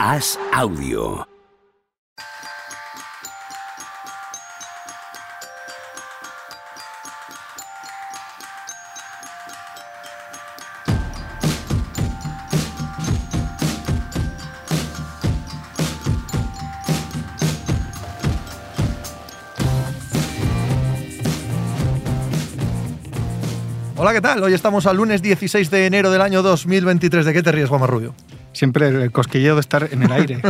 Haz audio. Hola, ¿qué tal? Hoy estamos al lunes 16 de enero del año 2023. ¿De qué te ríes, Juan Rubio? Siempre el cosquilleo de estar en el aire.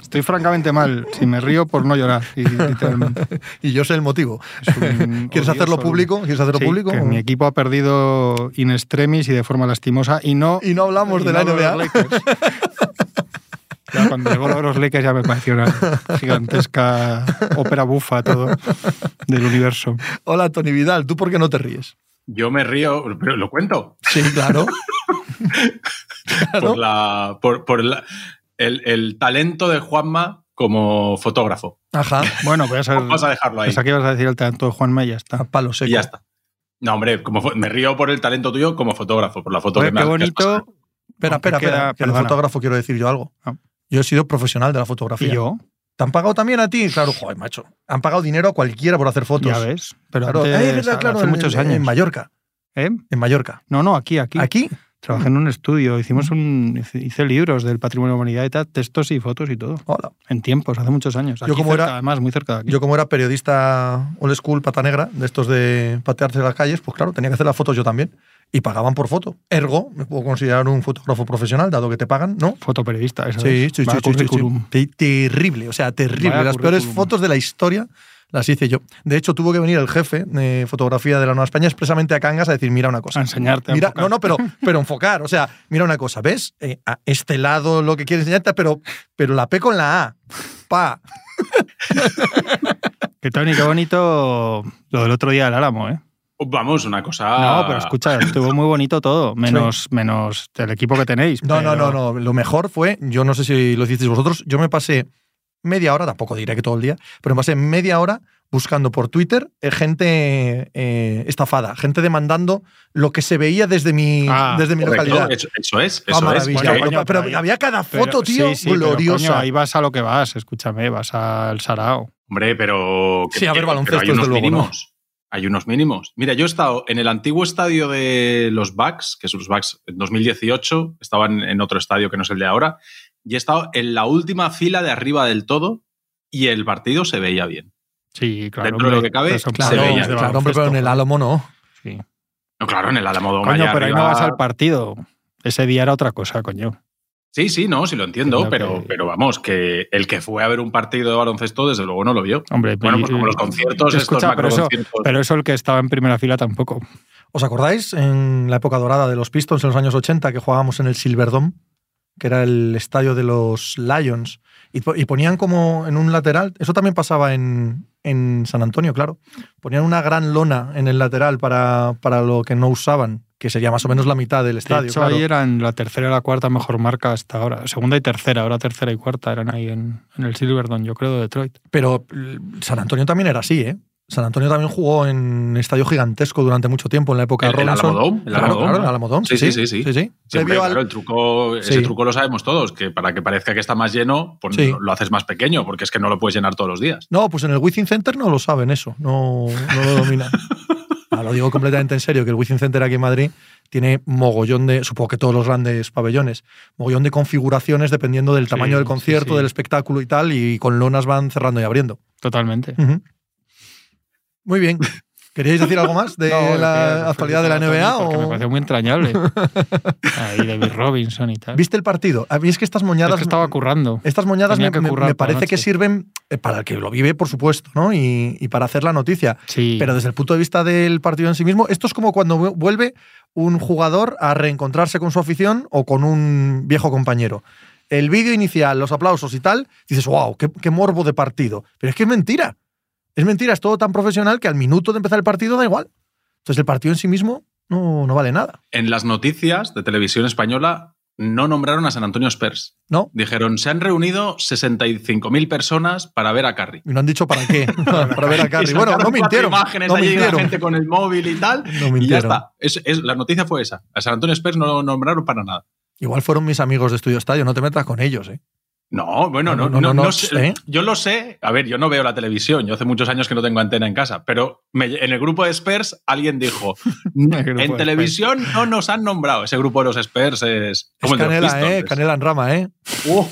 Estoy francamente mal. Si me río por no llorar, y- literalmente. Y yo sé el motivo. ¿Quieres hacerlo público? ¿Quieres hacerlo Sí, público? que mi equipo ha perdido in extremis y de forma lastimosa y no... Y no hablamos y de la NBA. Ya, cuando llegó lo de los Lakers ya me pareció una gigantesca ópera bufa todo del universo. Hola, Tony Vidal. ¿Tú por qué no te ríes? Yo me río, pero lo cuento. Sí, claro. Claro. Por, la, por, por la- el, el talento de Juanma como fotógrafo. Ajá. Bueno, voy a ser... Vamos a dejarlo ahí. Pensaba que ibas a decir el talento de Juanma y ya está. palo seco. Y ya está. No, hombre, como me río por el talento tuyo como fotógrafo, por la foto Oye, que me qué bonito... Espera, espera, espera. que perdona. fotógrafo quiero decir yo algo. Ah. Yo he sido profesional de la ¿Y fotografía. yo? ¿Te han pagado también a ti? Claro, joder, macho. Han pagado dinero a cualquiera por hacer fotos. Ya ves. Pero Claro, antes, Eh, claro, hace en- muchos años. En Mallorca. ¿Eh? En Mallorca. No, no, aquí, aquí. ¿Aquí? Trabajé en un estudio, hicimos un, hice- libros del patrimonio de la humanidad y tal, textos y fotos y todo. Hola. En tiempos, hace muchos años. Yo Aquí como cerca, era- además, muy cerca de aquí. Yo como era periodista old school pata negra, de estos de patearse las calles, pues claro, tenía que hacer las fotos yo también. Y pagaban por foto. Ergo, me puedo considerar un fotógrafo profesional, dado que te pagan, ¿no? Fotoperiodista, eso Sí, es. sí, sí, sí, sí, Terrible, o sea, terrible. Vaya Las peores fotos de la historia las hice yo. De hecho, tuvo que venir el jefe de fotografía de la Nueva España expresamente a Cangas a decir, mira una cosa. A enseñarte. a Mira, enfocar. no, no, pero, pero enfocar. O sea, mira una cosa, ¿ves? Eh, a este lado lo que quieres enseñarte, pero, pero la P con la A. Pa. Que Tony, qué bonito lo del otro día del Álamo, ¿eh? Vamos, una cosa. No, pero escucha, estuvo muy bonito todo, menos, menos el equipo que tenéis. No, no, no, no. Lo mejor fue, yo no sé si lo hicisteis vosotros, yo me pasé media hora, tampoco diré que todo el día, pero me pasé media hora buscando por Twitter eh, gente eh, estafada, gente demandando lo que se veía desde mi, Ah, desde mi localidad. Eso, eso es, Ah, eso es. maravilla. Bueno, pero, coño, pero había cada pero- foto, tío, sí, sí, pero, gloriosa. coño, ahí vas a lo que vas, escúchame, vas al Sarao. Hombre, pero. Sí, a ver, baloncesto, hay unos desde luego, ¿no? mínimos. Hay unos mínimos. Mira, yo he estado en el antiguo estadio de los Bucks, que son los Bucks en 2018, estaban en otro estadio que no es el de ahora, y he estado en la última fila de arriba del todo y el partido se veía bien. Sí, claro. Dentro de lo que cabe, pero son Claro, se veía, claro, hombre, pero en el. Álamo no. Sí. No, claro, en el Alamodón. Coño, pero ahí no vas al partido. Ese día era otra cosa, coño. Sí, sí, no, sí lo entiendo, pero, que- pero vamos, que el que fue a ver un partido de baloncesto, desde luego no lo vio. Hombre, Bueno, pues como los conciertos, Escucha, estos pero eso, pero eso el que estaba en primera fila tampoco. ¿Os acordáis en la época dorada de los Pistons en los años 80 que jugábamos en el Silverdome? Que era el estadio de los Lions. Y, po- y ponían como en un lateral, eso también pasaba en, en San Antonio, claro. Ponían una gran lona en el lateral para, para lo que no usaban, que sería más o menos la mitad del De estadio. hecho, claro. ahí eran la tercera y la cuarta mejor marca hasta ahora. Segunda y tercera, ahora tercera y cuarta eran ahí en, en el Silverdome, yo creo, de Detroit. Pero mm, San Antonio también era así, ¿eh? San Antonio también jugó en estadio gigantesco durante mucho tiempo en la época El- de el Robinson. El Claro, Alamodome. claro, el Alamodome, Sí, sí, sí, sí. sí, sí. Al- claro, el truco, ese Sí. truco lo sabemos todos, que para que parezca que está más lleno, pues Sí. lo, haces más pequeño, porque es que no lo puedes llenar todos los días. No, pues en el Wizzing Center no lo saben eso, no, no lo dominan. Ah, lo digo completamente en serio, que el Wizzing Center aquí en Madrid tiene mogollón de, supongo que todos los grandes pabellones, mogollón de configuraciones dependiendo del Sí, tamaño del concierto, sí. del espectáculo y tal, y con lonas van cerrando y abriendo. Totalmente. Ujú. Muy bien. ¿Queríais decir algo más de No, la actualidad de la NBA? porque Me o- pareció muy entrañable. Ahí David Robinson y tal. ¿Viste el partido? A mí es que estas Es moñadas... que estaba currando. Estas moñadas me, parece que sirven eh, para el que lo vive, por supuesto, ¿no? Y, y para hacer la noticia. Sí. Pero desde el punto de vista del partido en sí mismo, esto es como cuando vu- vuelve un jugador a reencontrarse con su afición o con un viejo compañero. El vídeo inicial, los aplausos y tal, dices, wow, qué, qué morbo de partido. Pero es que es mentira. Es mentira, es todo tan profesional que al minuto de empezar el partido da igual. Entonces el partido en sí mismo no, no vale nada. En las noticias de televisión española no nombraron a San Antonio Spurs. ¿No? Dijeron, se han reunido 65.000 personas para ver a Curry. Y no han dicho para qué. para ver a Curry. Bueno, no mintieron. imágenes No allí la mintieron. gente con el móvil y tal. No y ya mintieron. está. Es, es- la noticia fue esa. A San Antonio Spurs no lo nombraron para nada. Igual fueron mis amigos de Estudio Estadio, no te metas con ellos, ¿eh? No, bueno, no, no, no, no sé. ¿eh? Yo lo sé. A ver, yo no veo la televisión. Yo hace muchos años que no tengo antena en casa. Pero en el grupo de Spurs alguien dijo: En televisión no nos han nombrado. Ese grupo de los Spurs es. Es Canela, ¿eh? Canela en rama, ¿eh? Uh.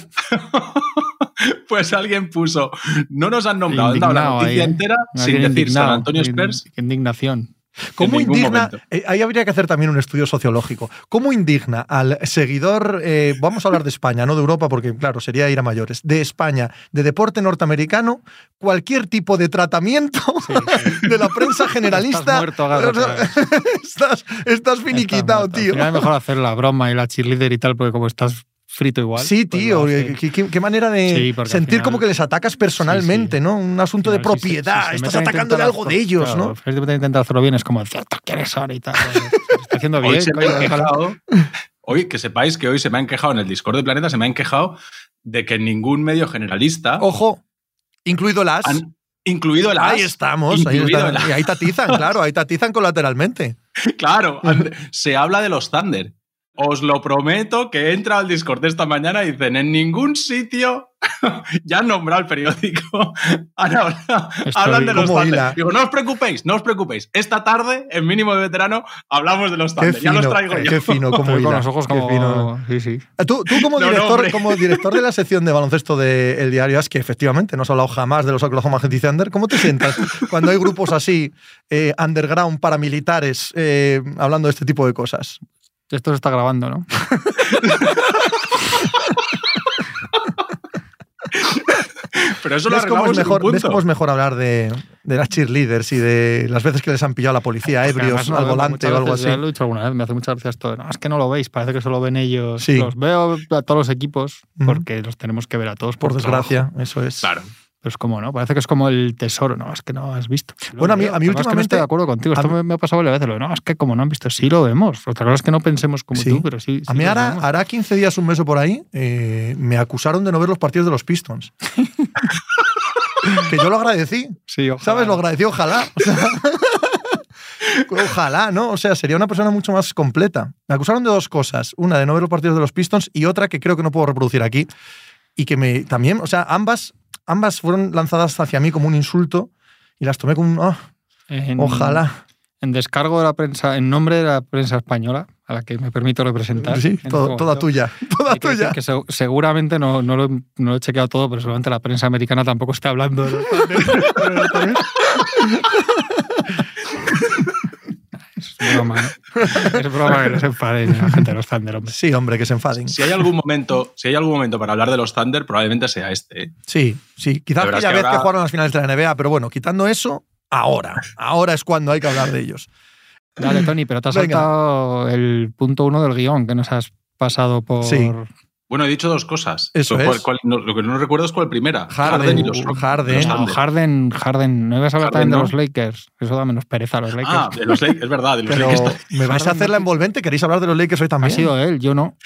pues alguien puso: No nos han nombrado. la noticia entera sin decir San Antonio Spurs. Qué indignación. ¿Cómo indigna? Eh, ahí habría que hacer también un estudio sociológico. ¿Cómo indigna al seguidor, eh, vamos a hablar de España, no de Europa, porque claro, sería ir a mayores, de España, de deporte norteamericano, cualquier tipo de tratamiento de la prensa generalista? Estás muerto, estás, estás finiquitado, tío. Es mejor hacer la broma y la cheerleader y tal, porque como estás frito igual. Sí, pues tío, qué, manera de sentir como que les atacas personalmente, ¿no? Un asunto de propiedad, estás atacándole algo de ellos, ¿no? ¿no? intentar hacerlo bien, es como, ¿quiénes son y tal? Está haciendo bien. Hoy, que sepáis que hoy se me han quejado en el Discord de Planeta, se me han quejado de que ningún medio generalista. Ojo, incluido las. incluido el Ahí estamos, ahí, y ahí tatizan, claro, ahí tatizan colateralmente. Claro, se habla de los Thunder os lo prometo que he entrado al Discord esta mañana y dicen, en ningún sitio ya han nombrado el periódico. hablan de los Thunder. Digo, no os preocupéis, no os preocupéis. Esta tarde, en mínimo de veterano, hablamos de los Thunder. ya los traigo yo. Qué fino, como Con los ojos como... Sí, sí. Eh, tú, como, director, como director de la sección de baloncesto del diario es que efectivamente no has hablado jamás de los Oklahoma City Thunder. ¿Cómo te sientas cuando hay grupos así, eh, underground, paramilitares, eh, hablando de este tipo de cosas? Esto se está grabando, ¿no? Pero eso lo es mejor, ¿Ves cómo es mejor hablar de, de, las cheerleaders y de las veces que les han pillado a la policía ebrios al volante o algo así? Ya lo he dicho alguna vez, me hace mucha gracia esto. No, es que no lo veis, parece que solo ven ellos. Sí. Los veo a todos los equipos porque los tenemos que ver a todos. Por, por desgracia, eso es. Claro. Pero es como, ¿no? Parece que es como el tesoro, ¿no? Es que no has visto. bueno, a mí, a mí últimamente. que no estoy de acuerdo contigo. Esto me, ha pasado varias veces. No, es que como no han visto, sí lo vemos. Otra cosa es que no pensemos como tú, pero sí. a mí ahora, hará 15 días, un mes o por ahí, eh, me acusaron de no ver los partidos de los Pistons. que yo lo agradecí. Sí, ¿Sabes? Lo agradecí, ojalá. Ojalá, ¿no? O sea, sería una persona mucho más completa. Me acusaron de dos cosas. Una, de no ver los partidos de los Pistons y otra que creo que no puedo reproducir aquí. Y que me también, o sea, ambas ambas fueron lanzadas hacia mí como un insulto y las tomé como un. Oh, ojalá. En descargo de la prensa, en nombre de la prensa española, a la que me permito representar. Sí, toda tuya. Toda tuya. Que, seguramente no, no, lo, no, lo, he chequeado todo, pero seguramente la prensa americana tampoco está hablando de Es broma, Es broma que no se enfaden la gente de los Thunder, hombre. Sí, hombre, que se enfaden. Si hay algún momento, si hay algún momento para hablar de los Thunder, probablemente sea este. ¿eh? Sí, sí. Quizás aquella vez que jugaron las finales de la NBA, pero bueno, quitando eso, ahora. Ahora es cuando hay que hablar de ellos. Dale, Tony, pero te has saltado el punto uno del guion que nos has pasado por, bueno, he dicho dos cosas. Eso es. lo que no recuerdo es cuál primera. Harden, y los, Harden. No, Harden, Harden. No ibas a hablar también de los Lakers. Eso da menos pereza a los Lakers. Ah, de los Lakers, es verdad. De los Pero Lakers. ¿Me vais a hacer la envolvente? ¿Queréis hablar de los Lakers hoy también? Ha sido él, yo no.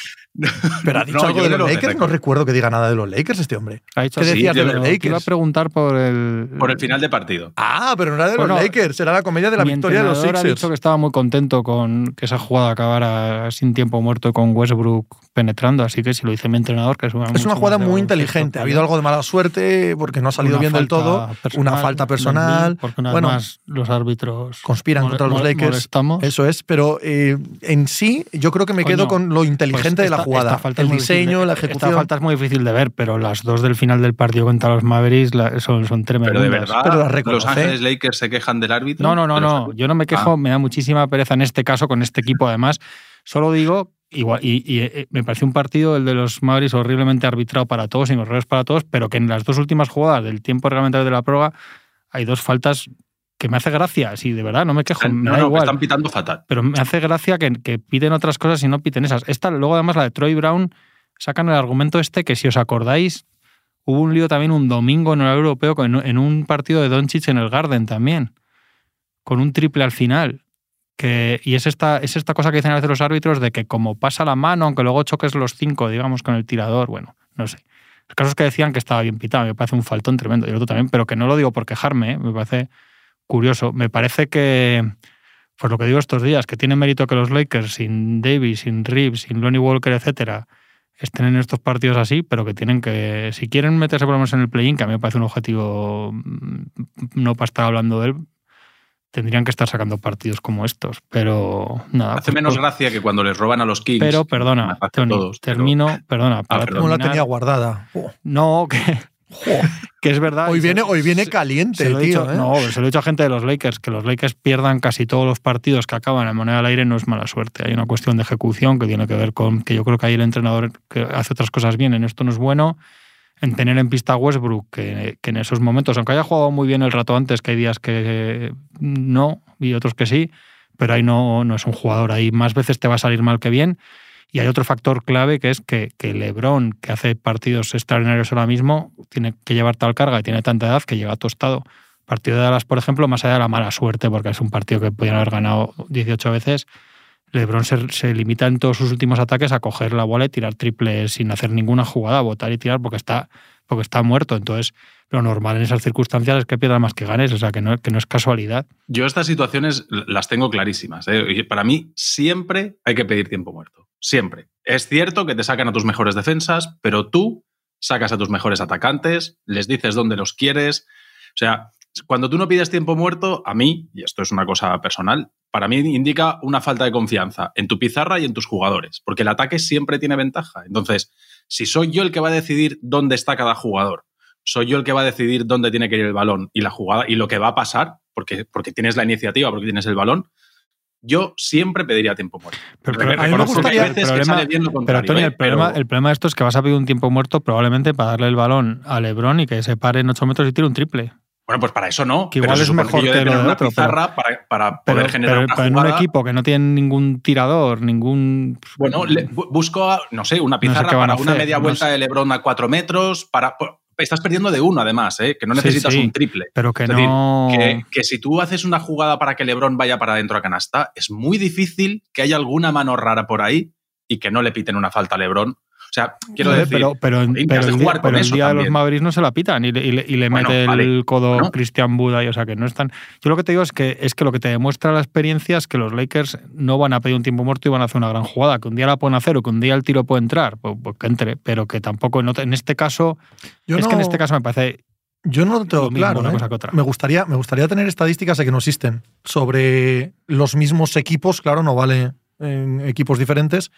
Pero ha dicho algo de los Lakers. No recuerdo que diga nada de los Lakers este hombre. Ha dicho ¿Qué decías de los Lakers? iba a preguntar por el. Por el final de partido. Ah, pero no era de los Lakers. Era la comedia de la victoria de los Sixers. ha dicho que estaba muy contento con que esa jugada acabara sin tiempo muerto con Westbrook penetrando. Así que si lo dice mi entrenador, que es una, es una jugada muy inteligente. Ha habido algo de mala suerte porque no ha salido bien del todo. una falta personal. Porque una bueno, más los árbitros conspiran contra los Lakers. Eso es. Pero eh, en sí, yo creo que me quedo con lo inteligente pues de la jugada. el diseño, la ejecución. Esta falta es muy difícil de ver, pero las dos del final del partido contra los Mavericks son, son tremendas. Pero de verdad, pero los Ángeles Lakers se quejan del árbitro. No, no, no, no. Yo no me quejo, ah. me da muchísima pereza en este caso con este equipo además. Solo digo Igual, y, eh, me parece un partido, el de los Mavericks, horriblemente arbitrado para todos, sin errores para todos, pero que en las dos últimas jugadas del tiempo reglamentario de la prueba hay dos faltas que me hace gracia, sí, de verdad, no me quejo. me da igual, están pitando fatal. Pero me hace gracia que, que, piden otras cosas y no piten esas. Esta, luego además la de Troy Brown, sacan el argumento este que si os acordáis, hubo un lío también un domingo en el europeo en, un partido de Doncic en el Garden también, con un triple al final. Que, y es esta, es esta cosa que dicen a veces los árbitros de que como pasa la mano, aunque luego choques los cinco, digamos, con el tirador, bueno, no sé. Los casos que decían que estaba bien pitado, me parece un faltón tremendo, yo también, pero que no lo digo por quejarme, ¿eh? me parece curioso. Me parece que Pues lo que digo estos días, que tiene mérito que los Lakers sin Davis, sin Reeves, sin Lonnie Walker, etcétera, estén en estos partidos así, pero que tienen que, si quieren meterse por lo menos en el play-in, que a mí me parece un objetivo mm, no para estar hablando de él, tendrían que estar sacando partidos como estos. Pero nada. Hace pues, menos pues- gracia que cuando les roban a los Kings. Pero perdona, Tony, todos, pero- termino, perdona. para perdón. Como la tenía guardada. No, que. Que es verdad. Hoy se- viene, hoy viene caliente, se tío. dicho, ¿eh? No, se lo he dicho a gente de los Lakers, que los Lakers pierdan casi todos los partidos que acaban en moneda al aire no es mala suerte. Hay una cuestión de ejecución que tiene que ver con que yo creo que ahí el entrenador que hace otras cosas bien en esto no es bueno. En tener en pista a Westbrook, que, que en esos momentos, aunque haya jugado muy bien el rato antes, que hay días que no y otros que sí, pero ahí no, no es un jugador. Ahí más veces te va a salir mal que bien. Y hay otro factor clave que es que, que LeBron, que hace partidos extraordinarios ahora mismo, tiene que llevar tal carga y tiene tanta edad que llega tostado. Partido de Dallas, por ejemplo, más allá de la mala suerte, porque es un partido que podían haber ganado 18 veces, LeBron se, se limita en todos sus últimos ataques a coger la bola y tirar triples sin hacer ninguna jugada, botar y tirar porque está, porque está muerto. Entonces, lo normal en esas circunstancias es que pierda más que ganes, o sea, que no, que no es casualidad. Yo estas situaciones las tengo clarísimas. ¿eh? Para mí siempre hay que pedir tiempo muerto. Siempre. Es cierto que te sacan a tus mejores defensas, pero tú sacas a tus mejores atacantes, les dices dónde los quieres. O sea, cuando tú no pides tiempo muerto, a mí, y esto es una cosa personal, para mí indica una falta de confianza en tu pizarra y en tus jugadores, porque el ataque siempre tiene ventaja. Entonces, si soy yo el que va a decidir dónde está cada jugador, soy yo el que va a decidir dónde tiene que ir el balón y la jugada y lo que va a pasar, porque, porque tienes la iniciativa, porque tienes el balón, yo siempre pediría tiempo muerto. Pero, Reconozco a mí me gustaría- el que problema- Pero ¿eh? el problema, Pero- el problema de esto es que vas a pedir un tiempo muerto probablemente para darle el balón a Lebron y que se pare en 8 metros y tire un triple. Bueno, pues para eso no. Que igual es mejor que tener una otro, pizarra para, para Pero, poder generar pero- una pero en un jugada. equipo que no tiene ningún tirador, ningún. Bueno, le- bu- busco, no sé, una No sé pizarra para una media no vuelta sé. de Lebron a cuatro metros. Para, estás perdiendo de uno, además, ¿eh? que no necesitas sí. un triple. Pero que Es decir, no. Que, que si tú haces una jugada para que Lebron vaya para adentro a canasta, es muy difícil que haya alguna mano rara por ahí y que no le piten una falta a Lebron. O sea, quiero decir, pero, pero, pero de el jugar día, con pero el eso día de los. Mavericks no se la pitan y le, y le- y le Bueno, mete vale. el codo Bueno. Christian Buda. Y, o sea, que no están. Yo lo que te digo es que, es que lo que te demuestra la experiencia es que los Lakers no van a pedir un tiempo muerto y van a hacer una gran jugada. Que un día la pueden hacer o que un día el tiro puede entrar, pues, pues que entre. Pero que tampoco en, otro- en este caso. Yo es no, que en este caso me parece yo no lo tengo lo mismo claro. una ¿eh? cosa que otra. Me, gustaría, me gustaría tener estadísticas de que no existen sobre los mismos equipos, claro, no vale en equipos diferentes,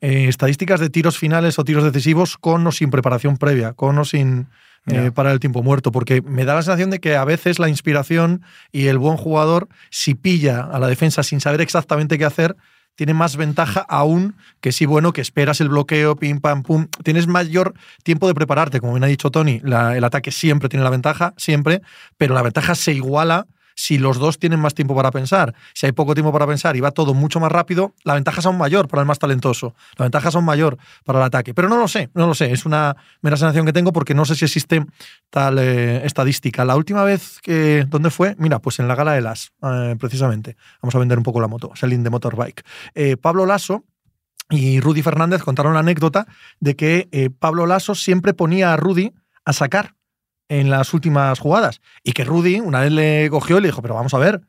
eh, estadísticas de tiros finales o tiros decisivos con o sin preparación previa, con o sin eh, Ya. parar el tiempo muerto, porque me da la sensación de que a veces la inspiración y el buen jugador, si pilla a la defensa sin saber exactamente qué hacer, tiene más ventaja aún que si, bueno, que esperas el bloqueo, pim, pam, pum. Tienes mayor tiempo de prepararte. Como bien ha dicho Tony, la- el ataque siempre tiene la ventaja, siempre, pero la ventaja se iguala si los dos tienen más tiempo para pensar. Si hay poco tiempo para pensar y va todo mucho más rápido, la ventaja es aún mayor para el más talentoso. La ventaja es aún mayor para el ataque. Pero no lo sé, no lo sé. Es una mera sensación que tengo porque no sé si existe tal eh, estadística. La última vez que. ¿Dónde fue? Mira, pues en la gala de las, eh, precisamente. Vamos a vender un poco la moto, Selling de Motorbike. Eh, Pablo Lasso y Rudy Fernández contaron la anécdota de que Pablo Lasso siempre ponía a Rudy a sacar en las últimas jugadas. Y que Rudy una vez le cogió y le dijo, pero vamos a ver,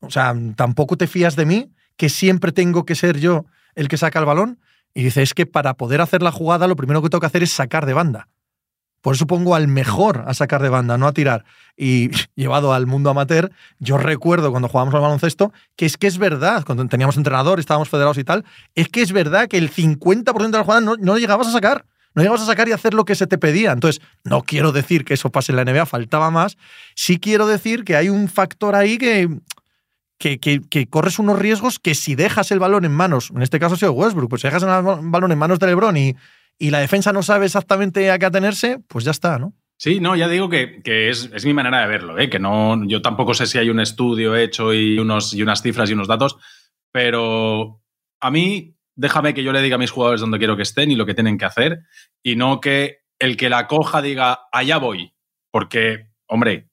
o sea, tampoco te fías de mí, que siempre tengo que ser yo el que saca el balón. Y dice, es que para poder hacer la jugada lo primero que tengo que hacer es sacar de banda. Por eso pongo al mejor a sacar de banda, no a tirar. Y llevado al mundo amateur, yo recuerdo cuando jugábamos al baloncesto que es que es verdad, cuando teníamos entrenador, estábamos federados y tal, es que es verdad que el 50% de las jugadas no, no llegabas a sacar. No llegabas a sacar y hacer lo que se te pedía. Entonces, no quiero decir que eso pase en la NBA, faltaba más. Sí quiero decir que hay un factor ahí que, que, que- corres unos riesgos que si dejas el balón en manos, en este caso ha sido Westbrook, pues si dejas el balón en manos de LeBron y, y la defensa no sabe exactamente a qué atenerse, pues ya está, ¿no? Sí, no, ya digo que, que es, es mi manera de verlo, ¿eh? que no, yo tampoco sé si hay un estudio hecho y, unos, y unas cifras y unos datos, pero a mí déjame que yo le diga a mis jugadores dónde quiero que estén y lo que tienen que hacer, y no que el que la coja diga, allá voy, porque, hombre,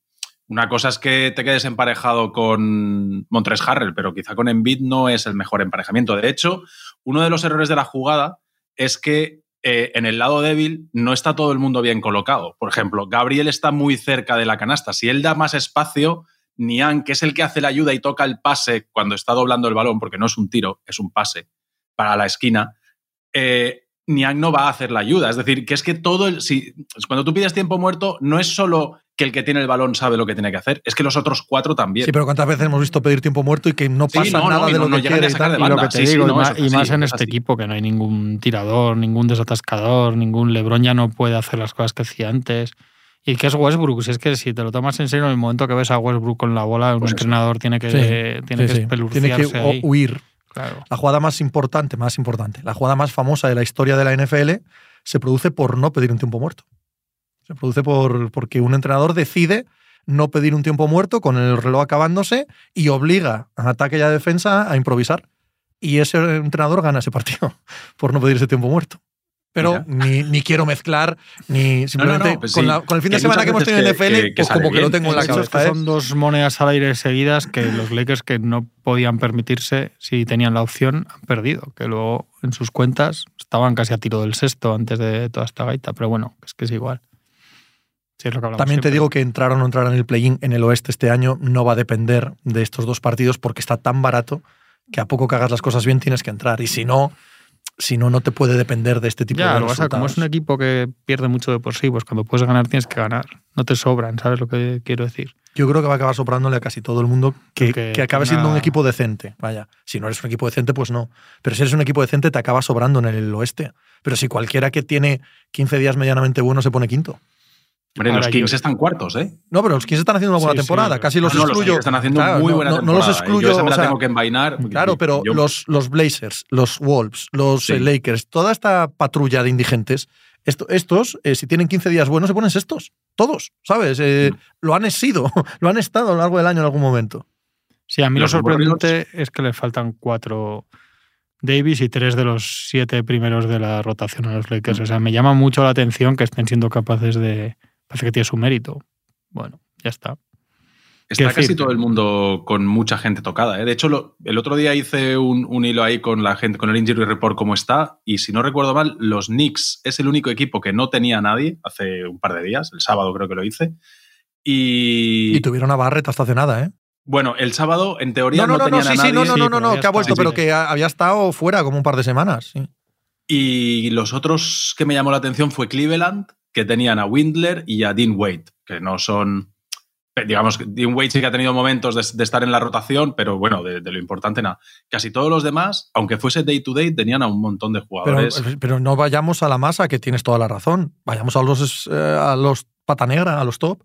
una cosa es que te quedes emparejado con Montres Harrell, pero quizá con Embiid no es el mejor emparejamiento. De hecho, uno de los errores de la jugada es que eh, en el lado débil no está todo el mundo bien colocado. Por ejemplo, Gabriel está muy cerca de la canasta. Si él da más espacio, Nian, que es el que hace la ayuda y toca el pase cuando está doblando el balón, porque no es un tiro, es un pase para la esquina, eh, Niang no va a hacer la ayuda. Es decir, que es que todo el. Si, cuando tú pides tiempo muerto, no es solo que el que tiene el balón sabe lo que tiene que hacer, es que los otros cuatro también. Sí, pero ¿cuántas veces hemos visto pedir tiempo muerto y que no pasa no, nada de no- lo que quiere y más, y más en es este así. equipo, que no hay ningún tirador, ningún desatascador, ningún Lebron ya no puede hacer las cosas que hacía antes. Y que es Westbrook, si es que si te lo tomas en serio, en el momento que ves a Westbrook con la bola, un Pues entrenador tiene que, Sí, tiene Sí, que. Tiene que huir. La jugada más importante, más importante, la jugada más famosa de la historia de la NFL se produce por no pedir un tiempo muerto. Se produce por, porque un entrenador decide no pedir un tiempo muerto con el reloj acabándose y obliga a ataque y a defensa a improvisar. Y ese entrenador gana ese partido por no pedir ese tiempo muerto. Pero ni, ni quiero mezclar, ni simplemente pues con, sí. la- con el fin de Que semana que hemos tenido en NFL, que- que pues como que lo tengo en la Eso es cabeza. que son dos monedas al aire seguidas que los Lakers que no podían permitirse si tenían la opción han perdido, que luego en sus cuentas estaban casi a tiro del sexto antes de toda esta gaita, pero bueno, es que es igual. Sí, es lo También te digo que entrar o no entrar en el play-in en el oeste este año no va a depender de estos dos partidos porque está tan barato que a poco que hagas las cosas bien tienes que entrar. Y si no, si no, no te puede depender de este tipo Ya, de pasa, como es un equipo que pierde mucho de por sí, pues cuando puedes ganar tienes que ganar. No te sobran, ¿sabes lo que quiero decir? Yo creo que va a acabar soprándole a casi todo el mundo que, Que que acabe siendo un equipo decente. Vaya, si no eres un equipo decente, pues no. Pero si eres un equipo decente, te acaba sobrando en el oeste. Pero si cualquiera que tiene 15 días medianamente bueno se pone quinto. Hombre, los Kings yo- están cuartos, ¿eh? No, pero los Kings están haciendo una buena Sí, sí, temporada. pero- Casi los No, no, los excluyo. Están haciendo Claro, muy no- buena no- no temporada. los ¿eh? excluyo. Yo esa me o la sea, tengo que envainar. Claro, pero Yo- los, los Blazers, los Wolves, los Sí. eh, Lakers, toda esta patrulla de indigentes, esto- estos, eh, si tienen 15 días buenos, se ponen sextos. Todos, ¿sabes? Eh, Mm. Lo han sido, lo han estado a lo largo del año en algún momento. Sí, a mí lo Los sorprendente es que le faltan cuatro Davis y tres de los siete primeros de la rotación a los Lakers. Mm. O sea, me llama mucho la atención que estén siendo capaces de. Parece que tiene su mérito. Bueno, ya está. Está casi decir- todo el mundo con mucha gente tocada. ¿eh? De hecho, lo- el otro día hice un, un hilo ahí con la gente, con el Injury Report cómo está. Y si no recuerdo mal, los Knicks es el único equipo que no tenía a nadie hace un par de días. El sábado creo que lo hice. Y, Y tuvieron a Barrett hasta hace nada, ¿eh? bueno, el sábado en teoría No, no, no, no, no, sí, a sí, nadie. no, no, Sí, no, no, ya que ha vuelto, Sí, pero que ha- había estado fuera como un par de semanas. sí. Y los otros que me llamó la atención fue Cleveland, que tenían a Windler y a Dean Wade, que no son. Digamos, Dean Wade sí que ha tenido momentos de, de estar en la rotación, pero bueno, de, de lo importante nada. Casi todos los demás, aunque fuese day to day, tenían a un montón de jugadores. pero no vayamos a la masa, que tienes toda la razón. Vayamos a los, eh, a los pata negra, a los top.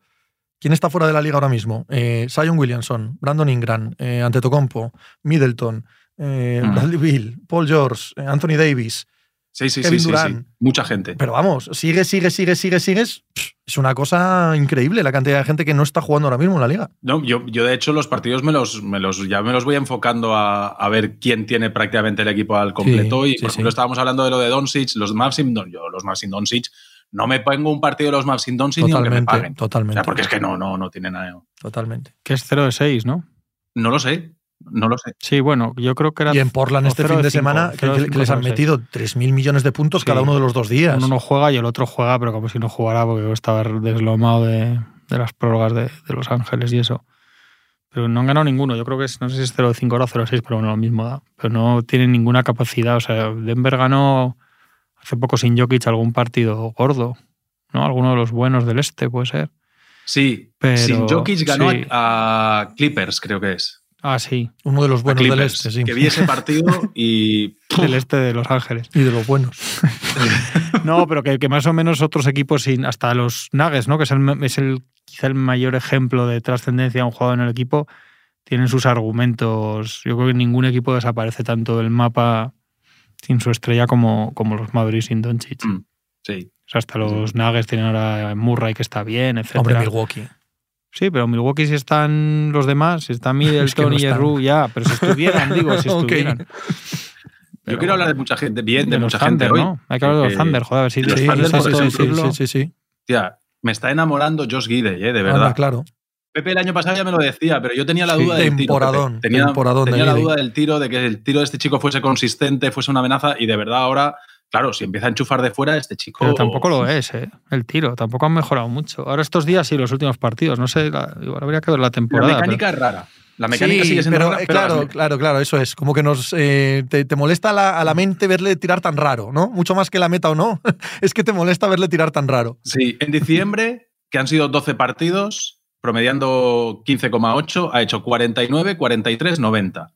¿Quién está fuera de la liga ahora mismo? Eh, Zion Williamson, Brandon Ingram, eh, Antetokounmpo, Middleton, eh, Mm. Bradley Bill, Paul George, eh, Anthony Davis. Sí, sí, sí, sí, sí. Mucha gente. Pero vamos, sigue, sigue, sigue, sigue, sigues. Es una cosa increíble la cantidad de gente que no está jugando ahora mismo en la liga. No, yo, yo, de hecho, los partidos me los, me los, ya me los voy enfocando a, a ver quién tiene prácticamente el equipo al completo. y, sí, por sí. ejemplo, estábamos hablando de lo de Doncic, los Mavs sin Don- yo los Mavs sin Doncic, no me pongo un partido de los Mavs sin Doncic ni aunque me Totalmente, paguen. O totalmente. sea, porque es que no, no, no tiene nada. Totalmente. Que es 0 de 6, ¿no? No lo sé, no lo sé. Sí, bueno, yo creo que era. Y en Portland este fin de de cinco, semana, cero que, les han metido 3.000 millones de puntos Sí. cada uno de los dos días. Uno no juega y el otro juega, pero como si no jugara porque estaba deslomado de, de las prórrogas de, de Los Ángeles y eso. Pero no han ganado ninguno. Yo creo que es, no sé si es 0 de 5 o 0 de 6, pero bueno, lo mismo da. Pero no tienen ninguna capacidad. O sea, Denver ganó hace poco sin Jokic algún partido gordo, ¿no? Alguno de los buenos del este, puede ser. Sí, Pero- sin Jokic ganó sí. a Clippers, creo que es. Ah, sí, Uno de los A buenos del este, sí. Que vi ese partido y. del este de Los Ángeles. Y de los buenos. No, pero que, que más o menos otros equipos, sin, hasta los Nuggets, ¿no? que es, el, es el, quizá el mayor ejemplo de trascendencia de un jugador en el equipo, tienen sus argumentos. Yo creo que ningún equipo desaparece tanto del mapa sin su estrella como, como los Madrid sin Doncic. Mm, Sí. O sea, hasta los Nuggets tienen ahora a Murray que está bien, etc. Hombre, Milwaukee. Sí, pero Milwaukee si están los demás, si está Middleton no y. Yeru, ya, pero si estuvieran, digo, si estuvieran. Yo quiero hablar de mucha gente, bien de, mucha gente Thunder, hoy. ¿no? Hay que hablar de los Thunder, joder, a ver si los sí, Thunder, sí, por sí, sí, sí, sí, sí. Tía, me está enamorando Josh Gidey, eh, de Anda, verdad. claro. Pepe el año pasado ya me lo decía, pero yo tenía la Sí, duda del tiro. temporadón. Tenía, de la duda del tiro, de que el tiro de este chico fuese consistente, fuese una amenaza, y de verdad ahora claro, si empieza a enchufar de fuera, este chico. Pero tampoco lo es, ¿eh? El tiro. Tampoco han mejorado mucho. Ahora estos días sí, los últimos partidos. No sé, la- igual habría que ver la temporada. La mecánica pero- es rara. La mecánica Sí, sigue siendo pero, rara, eh, pero claro, las- claro, claro, eso es. Como que nos eh, te, te molesta a la, a la mente verle tirar tan raro, ¿no? Mucho más que la meta o no. es que te molesta verle tirar tan raro. Sí, en diciembre, que han sido 12 partidos, promediando 15,8, ha hecho 49, 43, 90.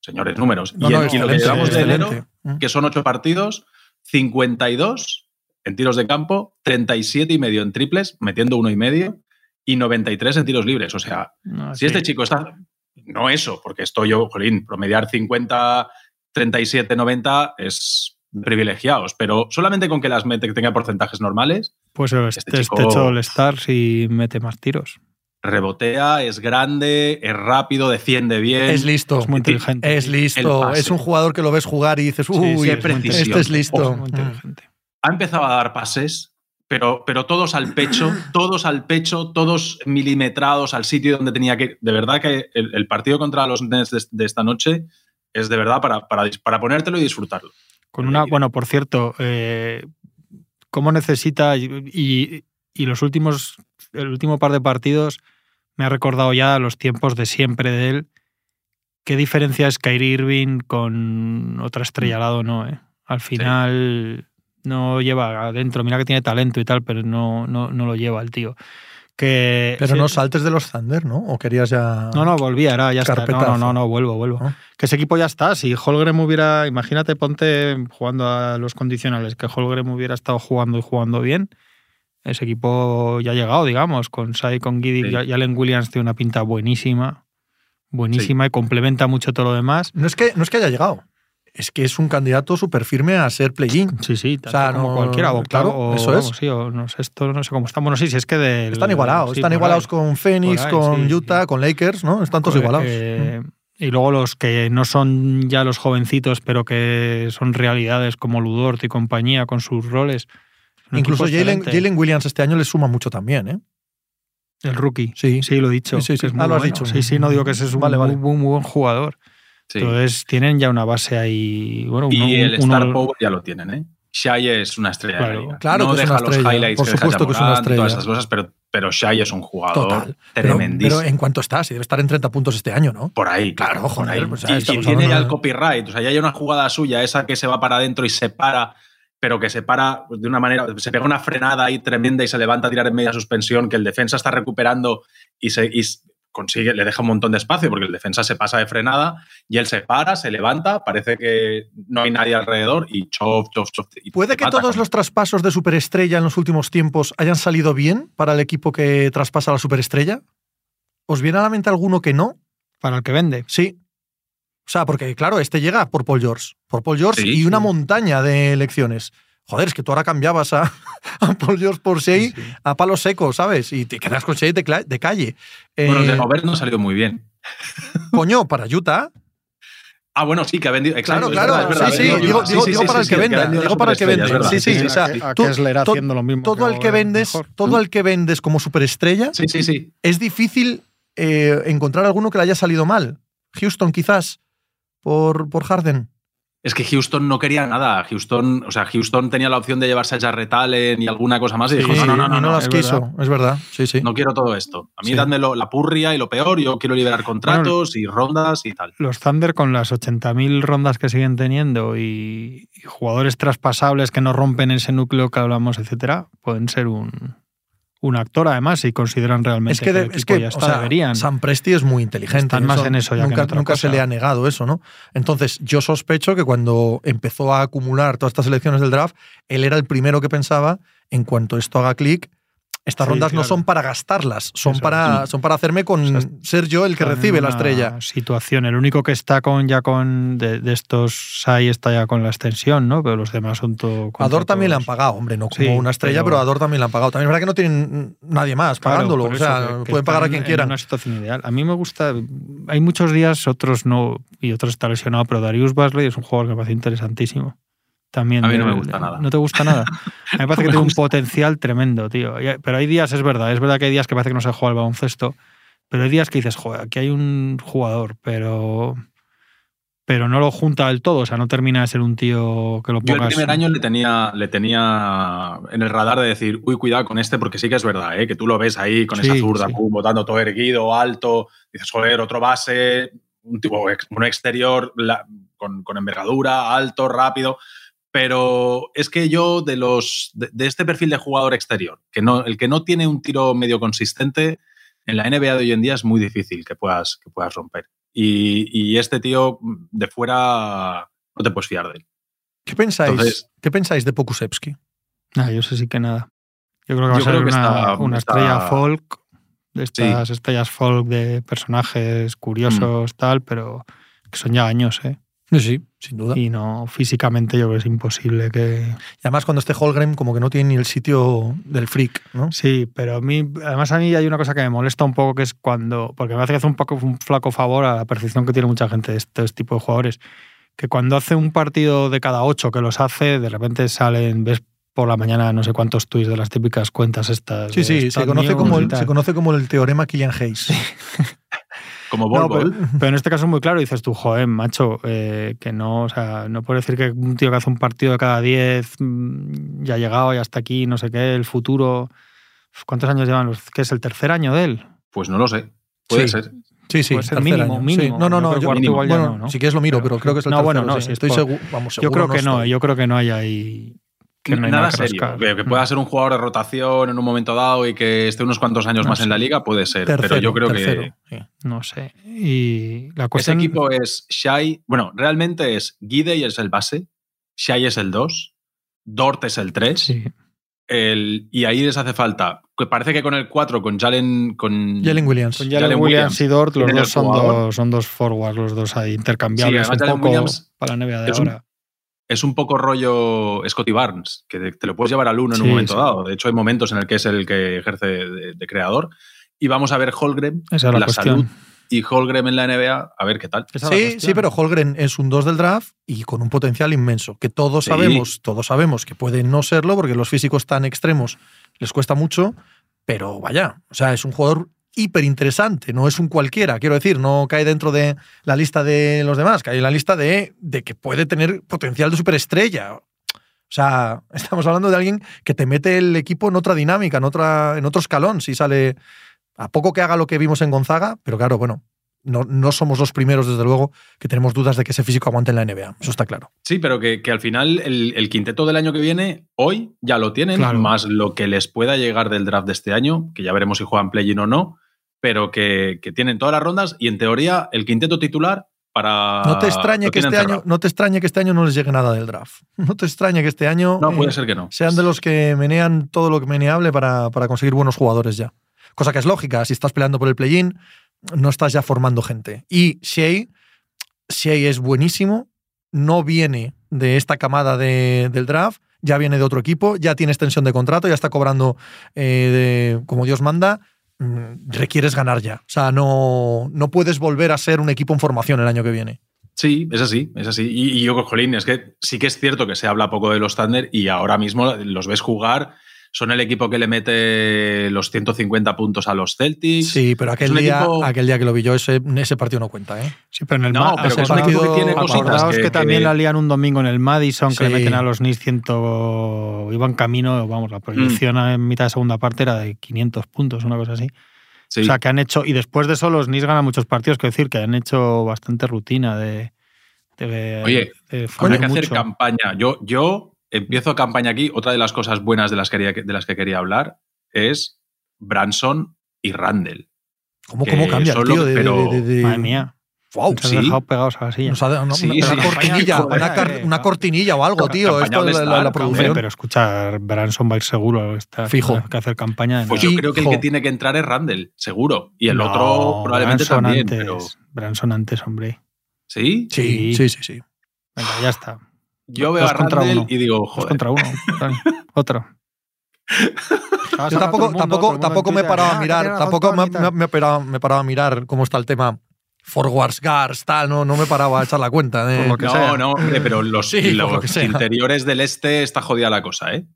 Señores, números. No, y, no, en- y lo que llevamos de enero, que son 8 partidos, 52 en tiros de campo, 37 y medio en triples, metiendo uno y medio, y 93 en tiros libres. O sea, No, si sí. este chico está. No eso, porque estoy yo, jolín, promediar 50, 37, 90 es privilegiados, pero solamente con que las mete, que tenga porcentajes normales, Pues este, Este este chico- hecho Stars y mete más tiros. Rebotea, es grande, es rápido, defiende bien. Es listo. Es muy inteligente. Es listo. Es un jugador que lo ves jugar y dices, uy, sí, precisión. este es listo. Ojo, Es muy Mm. inteligente. Ha empezado a dar pases, pero, pero todos al pecho, todos al pecho, todos milimetrados al sitio donde tenía que. De verdad que el, el partido contra los Nets de, de esta noche es de verdad para, para, para ponértelo y disfrutarlo. Con una, bueno, por cierto, eh, ¿cómo necesita? Y, y- y los últimos, el último par de partidos me ha recordado ya los tiempos de siempre de él. ¿Qué diferencia es Kyrie Irving con otra estrella al lado? No, eh? Al final no lleva adentro. Mira que tiene talento y tal, pero no, no, no lo lleva el tío. Que, Pero sí, no saltes de los Thunder, ¿no? ¿O querías ya.? No, no, volvía, era, ya está. No, no, no, no, vuelvo, vuelvo. ¿No? Que ese equipo ya está. Si Holgren hubiera, imagínate, ponte jugando a los condicionales, que Holgren hubiera estado jugando y jugando bien, ese equipo ya ha llegado, digamos, con Sai, con Giddy, Sí. y Allen Williams tiene una pinta buenísima, buenísima y complementa mucho todo lo demás. No, es que, no es que haya llegado. Es que es un candidato súper firme a ser play-in. Sí, sí, tanto O sea, como no- cualquiera. O, claro, o- eso es. vamos, sí, o no sé, esto no sé cómo están. Bueno, sí, sí, es que del- Están igualados. sí, están igualados ahí. con Phoenix, ahí, con sí, Utah, sí. con Lakers, ¿no? Están todos igualados. Eh, y luego los que no son ya los jovencitos, pero que son realidades como Ludort y compañía con sus roles. Un Incluso Jalen, Williams este año le suma mucho también, ¿eh? El rookie. Sí. Sí, lo he dicho. Sí, sí, es Ah, lo has bueno. dicho. Sí, sí, no digo que ese es un Vale, vale. muy, muy buen jugador. Sí. Entonces tienen ya una base ahí. Bueno, y uno- el uno- Star Power ya lo tienen, ¿eh? Shai es una estrella Claro. de la liga. Claro no que es deja una los estrella, highlights por que supuesto que es una estrella. todas esas cosas, pero, pero Shai es un jugador Total. Tremendísimo. pero en cuanto está, si debe estar en 30 puntos este año, ¿no? por ahí, Claro, joder, ahí. pues y, y tiene ya el copyright. O sea, ya hay una jugada suya, esa que se va para adentro y se para, pero que se para de una manera. Se pega una frenada ahí tremenda y se levanta a tirar en media suspensión, que el defensa está recuperando y se. y consigue, le deja un montón de espacio porque el defensa se pasa de frenada y él se para, se levanta, parece que no hay nadie alrededor y chof, chof, chof. y ¿Puede que todos con- los traspasos de superestrella en los últimos tiempos hayan salido bien para el equipo que traspasa a la superestrella? ¿Os viene a la mente alguno que no? Para el que vende. Sí. O sea, porque claro, este llega por Paul George. Por Paul George Sí, y una sí. montaña de elecciones. Joder, es que tú ahora cambiabas a, a Paul George por Shea Sí, sí. a palo seco, ¿sabes? Y te quedas con Shea de, de calle. Eh, Bueno, el de Gobert no salió muy bien. coño, para Utah. Ah, bueno, sí, que ha vendido. Claro, exacto, es claro. verdad, sí, sí, digo, digo- Sí, digo sí, para sí, el que sí, venda. Digo para el que vende. Sí, sí, o sea, tú- haciendo lo mismo. todo que el que vendes, mejor. todo el que vendes como superestrella, Sí, sí, sí. es difícil eh, encontrar alguno que le haya salido mal. Houston, quizás, por, por Harden. Es que Houston no quería nada. Houston, o sea, Houston tenía la opción de llevarse a Jarrett Allen y alguna cosa más y dijo, no, no, no, no, no, las es quiso, verdad. es verdad. Sí, sí. no quiero todo esto. A mí Sí. dádmelo la purria y lo peor, yo quiero liberar contratos y rondas y tal. Los Thunder con las 80.000 rondas que siguen teniendo y, y jugadores traspasables que no rompen ese núcleo que hablamos, etcétera, pueden ser un, un actor además si consideran realmente Es que, de- el es que ya o está, sea, deberían. Sam Presti es muy inteligente. Están más en eso ya que en nunca, otra nunca se le ha negado eso, ¿no? Entonces, yo sospecho que cuando empezó a acumular todas estas elecciones del draft, él era el primero que pensaba, en cuanto esto haga clic, estas Sí, rondas no son para gastarlas, son, Eso, para, sí. son para hacerme con O sea, ser yo el que recibe la estrella. Situación. El único que está con ya con de, de estos Sai está ya con la extensión, ¿no? Pero los demás son todo. A Dor también le han pagado, hombre, no como Sí, una estrella, pero- pero, a Dor también le han pagado. También es verdad que no tienen nadie más pagándolo, o sea, que- que pueden pagar a quien en quieran. una situación ideal. A mí me gusta. Hay muchos días, otros no, y otros está lesionado, pero Darius Basley es un jugador que me parece interesantísimo. También. A mí no de- me gusta nada. ¿No te gusta nada? A mí me parece No que tiene un potencial tremendo, tío. Pero hay días, es verdad, es verdad que hay días que parece que no se juega el baloncesto, pero hay días que dices, joder, aquí hay un jugador, pero pero no lo junta del todo, o sea, no termina de ser un tío que lo Yo el pongas. primer año le tenía, le tenía en el radar de decir, uy, cuidado con este, porque sí que es verdad, ¿eh? que tú lo ves ahí con esa zurda, sí. pum, botando todo erguido, alto, dices, joder, otro base, un tipo un exterior la- con, con envergadura, alto, rápido. Pero es que yo de los de, de este perfil de jugador exterior, que no, el que no tiene un tiro medio consistente, en la NBA de hoy en día es muy difícil que puedas, que puedas romper. Y, y este tío de fuera no te puedes fiar de él. ¿Qué pensáis, Entonces- ¿qué pensáis de Pokusevski? Ah, yo sé sí que nada. Yo creo que va a ser una, está- una está- estrella folk, de estas estrellas folk de personajes curiosos, tal, pero que son ya años, ¿eh? Sí, sí, sin duda. Y Y no, físicamente yo creo que es imposible que... además cuando esté Holgren como que no tiene ni el sitio del freak, ¿no? Sí, pero a mí, además a mí hay una cosa que me molesta un poco, que es cuando, porque me hace que hace un poco un flaco favor a la percepción que tiene mucha gente de este tipo de jugadores, que cuando hace un partido de cada ocho que los hace, de repente salen, ves por la mañana no sé cuántos tweets de las típicas cuentas estas. Sí, sí, se conoce, como y el, se conoce como el teorema Killian Hayes. Como Bol No, Bol. pero, pero en este caso es muy claro, dices tú, joder, macho, eh, que no, o sea, no puedo decir que un tío que hace un partido de cada 10 mm, ya ha llegado, ya está aquí, no sé qué, el futuro. ¿Cuántos años llevan los? ¿Qué es el tercer año de él? Pues no lo sé. Puede Sí. ser. Sí, sí, Puede ser mínimo, año. mínimo. Sí. No, no, Yo no. Yo, cuarto igual ya bueno, no, ¿no? si quieres lo miro, Pero- pero creo que es el no, tercero. bueno, no, sí. sí, es estoy por- seguro. Vamos, Yo creo no que no, estoy. yo creo que no hay ahí. Que no hay nada nada que serio. Que, que Mm. pueda ser un jugador de rotación en un momento dado y que esté unos cuantos años No más en sé. la liga, puede ser. Tercero, pero yo creo tercero, que sí. No sé. Y la ese equipo es Shai. Bueno, realmente es Gidey es el base, Shai es el 2, Dort es el 3. Sí. El, y ahí les hace falta. Que parece que con el 4, con Jalen. Con, Jalen Williams. Con Jalen Jalen Williams Williams y Dort, los dos son dos, son dos forwards, los dos ahí intercambiables Sí, un Jalen poco Williams para la NBA de un- ahora. Es un poco rollo Scotty Barnes, que te, lo puedes llevar al uno en Sí, un momento sí. dado. De hecho, hay momentos en el que es el que ejerce de, de creador. Y vamos a ver Holgren, Esa es la, la cuestión. salud y Holgren en la NBA, a ver qué tal. Sí, sí, pero Holgren es un 2 del draft y con un potencial inmenso, que todos Sí. sabemos, todos sabemos que puede no serlo porque los físicos tan extremos les cuesta mucho, pero vaya, o sea, es un jugador hiper interesante, no es un cualquiera, quiero decir, no cae dentro de la lista de los demás, cae en la lista de, de que puede tener potencial de superestrella. O sea, estamos hablando de alguien que te mete el equipo en otra dinámica, en, otra, en otro escalón, si sale a poco que haga lo que vimos en Gonzaga, pero claro, bueno, no, no somos los primeros, desde luego, que tenemos dudas de que ese físico aguante en la NBA. Eso está claro. Sí, pero que, que al final el, el quinteto del año que viene, hoy ya lo tienen, Claro. más lo que les pueda llegar del draft de este año, que ya veremos si juegan play-in o no, pero que, que tienen todas las rondas y en teoría el quinteto titular para. No te extrañe que este año, no te extrañe que este año no les llegue nada del draft. No te extrañe que este año No, puede eh, ser que no. sean de los que menean todo lo que meneable para, para conseguir buenos jugadores ya. Cosa que es lógica, si estás peleando por el play-in, no estás ya formando gente. Y Shea, Shea es buenísimo, no viene de esta camada de- del draft, ya viene de otro equipo, ya tiene extensión de contrato, ya está cobrando eh, de- como Dios manda. Mm, Requieres ganar ya. O sea, no, no puedes volver a ser un equipo en formación el año que viene. Sí, es así, es así. Y, y yo, Jolín, es que sí que es cierto que se habla poco de los Thunder y ahora mismo los ves jugar. Son el equipo que le mete los 150 puntos a los Celtics. Sí, pero aquel día, equipo- aquel día que lo vi yo, ese, ese partido no cuenta, ¿eh? Sí, pero en el No, pero es un equipo que tiene partido- cositas Acordaos que, que- también que- la lían un domingo en el Madison, que le meten a los Knicks 100. Iban camino, vamos, la proyección Mm. en mitad de segunda parte era de 500 puntos, una cosa así. Sí. O sea, que han hecho. Y después de eso, los Knicks ganan muchos partidos, quiero decir, que han hecho bastante rutina de. de- Oye, de fallar que hacer campaña. Yo, yo empiezo campaña aquí. Otra de las cosas buenas de las, que quería, de las que quería hablar es Branson y Randall. ¿Cómo, cómo cambia el tío de, pero- de- de- de- Madre mía. Wow, Nos han sí. dejado pegados a la silla. Nos ha dado una, Sí, una sí. cortinilla, Campaña, una, car- una cortinilla o algo, tío. Esto es la, la- la producción. Hombre, pero escucha, Branson va a ir seguro. Está, Fijo. Que hacer campaña de Pues yo creo que el que tiene que entrar es Randall, seguro. Y el No, otro probablemente Branson también. Antes, Pero, Branson antes, hombre. ¿Sí? Sí, Sí. sí, sí, sí. Venga, ya está. Yo veo Dos a contra Randall uno. y digo, Dos joder. contra uno. Otro. Yo tampoco, tampoco, tampoco me he parado a mirar, tampoco me, me- me he parado, me he parado a mirar cómo está el tema forwards, guards, tal, no, no me paraba a echar la cuenta. de- Por lo que no, sea. no, hombre, pero los, Sí, lo los interiores del este está jodida la cosa, ¿eh?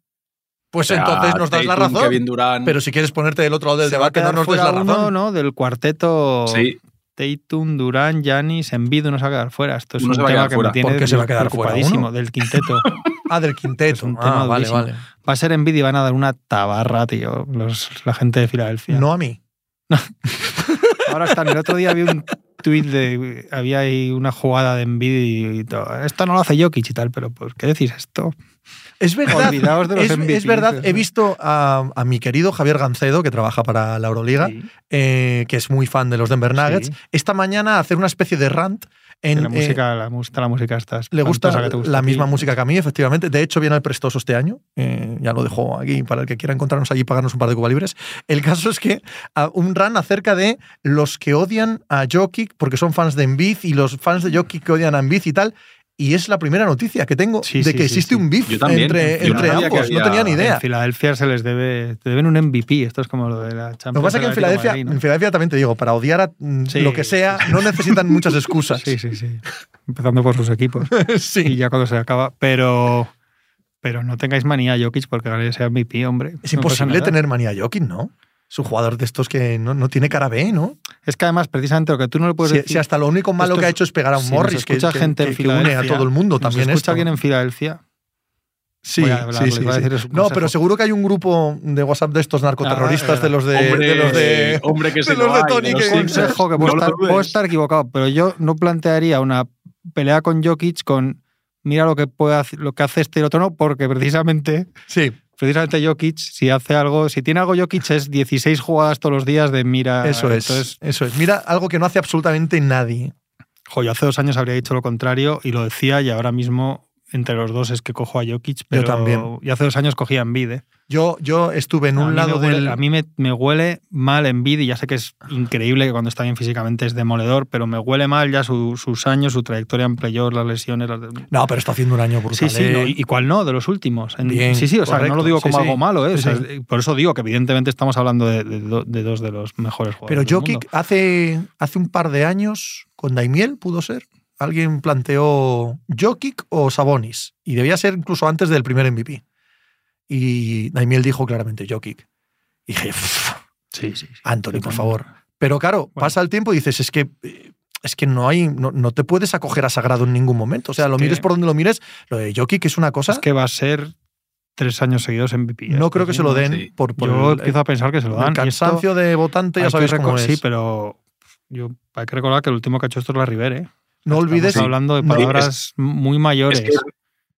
Pues O sea, entonces nos das la razón. Kevin Durant. Pero si quieres ponerte del otro lado del debate, no nos des la uno, razón. ¿no? Del cuarteto. sí, Tatum, Durán, Giannis, Embiid no se va a quedar fuera. Esto es Uno un tema que fuera. me tiene ¿Por qué se va a quedar fuera preocupadísimo, uno? del quinteto. Ah, del quinteto. Es un Ah, tema vale, durísimo. vale. Va a ser Embiid y van a dar una tabarra, tío, los- la gente de Filadelfia. No a mí. Ahora están. El otro día vi un tuit de. Había ahí una jugada de Embiid y todo. Esto no lo hace Jokic y tal, pero ¿por qué decís esto? Es verdad. Olvidaos de los es, MVPs, es verdad, he eso. visto a, a mi querido Javier Gancedo, que trabaja para la Euroliga, Sí, eh, que es muy fan de los Denver Nuggets, Sí. esta mañana hacer una especie de rant en, la eh, música, la, gusta la música esta. le gusta la misma música que a mí, efectivamente. De hecho, viene al Prestoso este año. Eh, ya lo dejo aquí para el que quiera encontrarnos allí y pagarnos un par de Cuba libres. El caso es que ah, un run acerca de los que odian a Jokic porque son fans de Embiid y los fans de Jokic que odian a Embiid y tal. Y es la primera noticia que tengo Sí, de sí, que sí, existe sí. un beef también. entre, no entre ambos. No tenía ni idea. En Filadelfia se les debe. Te deben un MVP. Esto es como lo de la Champions. Lo que pasa es que en Filadelfia, Madrid, ¿no? en Filadelfia también te digo, para odiar a mm, Sí, lo que sea, sí, sí. no necesitan muchas excusas. Sí, sí, sí. Empezando por sus equipos. Y Sí. ya cuando se acaba. Pero. Pero no tengáis manía a Jokic porque gane ese MVP, hombre. Es No imposible tener manía a Jokic, ¿no? Es un jugador de estos que no, no tiene cara B, ¿no? Es que además, precisamente lo que tú no le puedes Si, decir. si hasta lo único malo que ha hecho es pegar a un si Morris, que, escucha que- gente en que- que une a todo el mundo nos también escucha esto. alguien en Filadelfia. Sí, sí, sí, No, consejo. pero seguro que hay un grupo de WhatsApp de estos narcoterroristas Ah, de los de, hombre, de los de hombre que de sí los lo de Tony de que- consejo que No puedo, estar, puedo estar equivocado, pero yo no plantearía una pelea con Jokic con mira lo que puede hacer- lo que hace este y el otro no, porque precisamente Sí, precisamente Jokic si hace algo, si tiene algo Jokic es 16 jugadas todos los días de mira, eso es. entonces, eso es. Mira, algo que no hace absolutamente nadie. jo, yo hace dos años habría dicho lo contrario y lo decía y ahora mismo entre los dos es que cojo a Jokic, pero también. y hace dos años cogía a Embiid, ¿eh? Yo, yo estuve en a un lado huele- del. A mí me, me huele mal Embiid y ya sé que es increíble que cuando está bien físicamente es demoledor, pero me huele mal ya su- sus años, su trayectoria en playoffs, las lesiones. las de- No, pero está haciendo un año brutal. Sí, sí, ¿eh? no, y, cuál no, de los últimos. En- Bien, sí, sí, o sea, no lo digo como sí. algo malo, ¿eh? O sea, por eso digo que evidentemente estamos hablando de, de do- de dos de los mejores Pero jugadores. del Jokic hace, hace un par de años, con Daimiel, pudo ser. Alguien planteó Jokic o Sabonis. Y debía ser incluso antes del primer MVP. Y Daimiel dijo claramente Jokic. Y dije, "Uf, Sí, sí, sí. Anthony, por favor. Pero claro, Bueno. pasa el tiempo y dices, es que. eh, Es que no hay, no, no te puedes acoger a sagrado en ningún momento. O sea, lo mires por donde lo mires, lo de Jokic es una cosa. Es que va a ser tres años seguidos MVP. no creo que se lo den sí. por, por Yo el, empiezo a pensar que se lo el dan. esto cansancio de votante, ya sabes cómo es. Sí, pero yo hay que recordar que el último que ha hecho esto es la River, ¿eh? No olvides. Estamos hablando de no, palabras muy mayores. Es que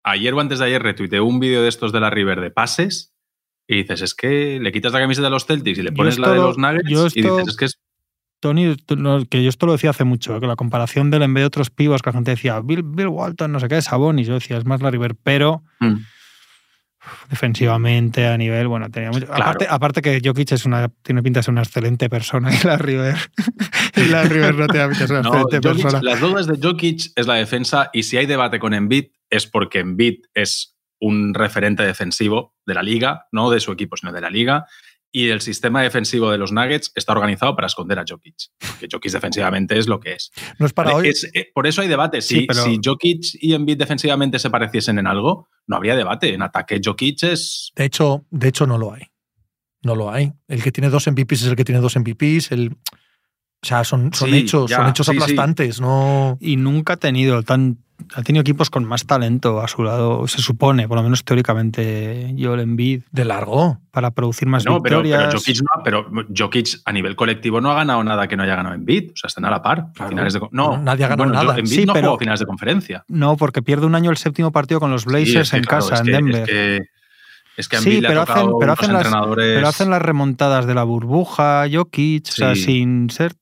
ayer o antes de ayer retuiteé un vídeo de estos de la River de pases y dices, es que le quitas la camiseta de los Celtics y le pones la de lo- los Nuggets yo y esto- dices, es que es Tony, que yo esto lo decía hace mucho, que la comparación del en vez de otros pibos que la gente decía, Bill, Bill Walton, no sé qué, Sabonis, yo decía, es más la River, pero Mm. Defensivamente a nivel, bueno, tenía mucho. Claro. Aparte, aparte que Jokic es una, tiene pinta de ser una excelente persona y la River, y la River no tiene pinta de ser una No, excelente Jokic- persona. las dudas de Jokic es la defensa y si hay debate con Embiid es porque Embiid es un referente defensivo de la liga, no de su equipo, sino de la liga. Y el sistema defensivo de los Nuggets está organizado para esconder a Jokic. Porque Jokic defensivamente es lo que es. No es para hoy. Es- eh, por eso hay debate. Sí, Si, pero- si Jokic y Embiid defensivamente se pareciesen en algo, no habría debate. En ataque, Jokic es. De hecho, de hecho, no lo hay. No lo hay. El que tiene dos MVPs es el que tiene dos MVPs. El, o sea, son, son Sí, hechos, ya, son hechos sí, sí. aplastantes. No. Y nunca ha tenido tan. Ha tenido equipos con más talento a su lado, se supone, por lo menos teóricamente, Joel Embiid, De largo. para producir más No, pero, victorias. pero, Jokic no, pero Jokic a nivel colectivo no ha ganado nada que no haya ganado Embiid. O sea, están a la par. Claro. Finales de, no, Nadie ha ganado bueno, yo- nada. Embiid Sí, no pero- jugó finales de conferencia. No, porque pierde un año el séptimo partido con los Sí, Blazers es que, en claro, casa, es en Denver. Es que, es que a Sí, pero hacen- pero hacen las- entrenadores. Pero hacen las remontadas de la burbuja, Jokic, o sea, Sí. sin ser.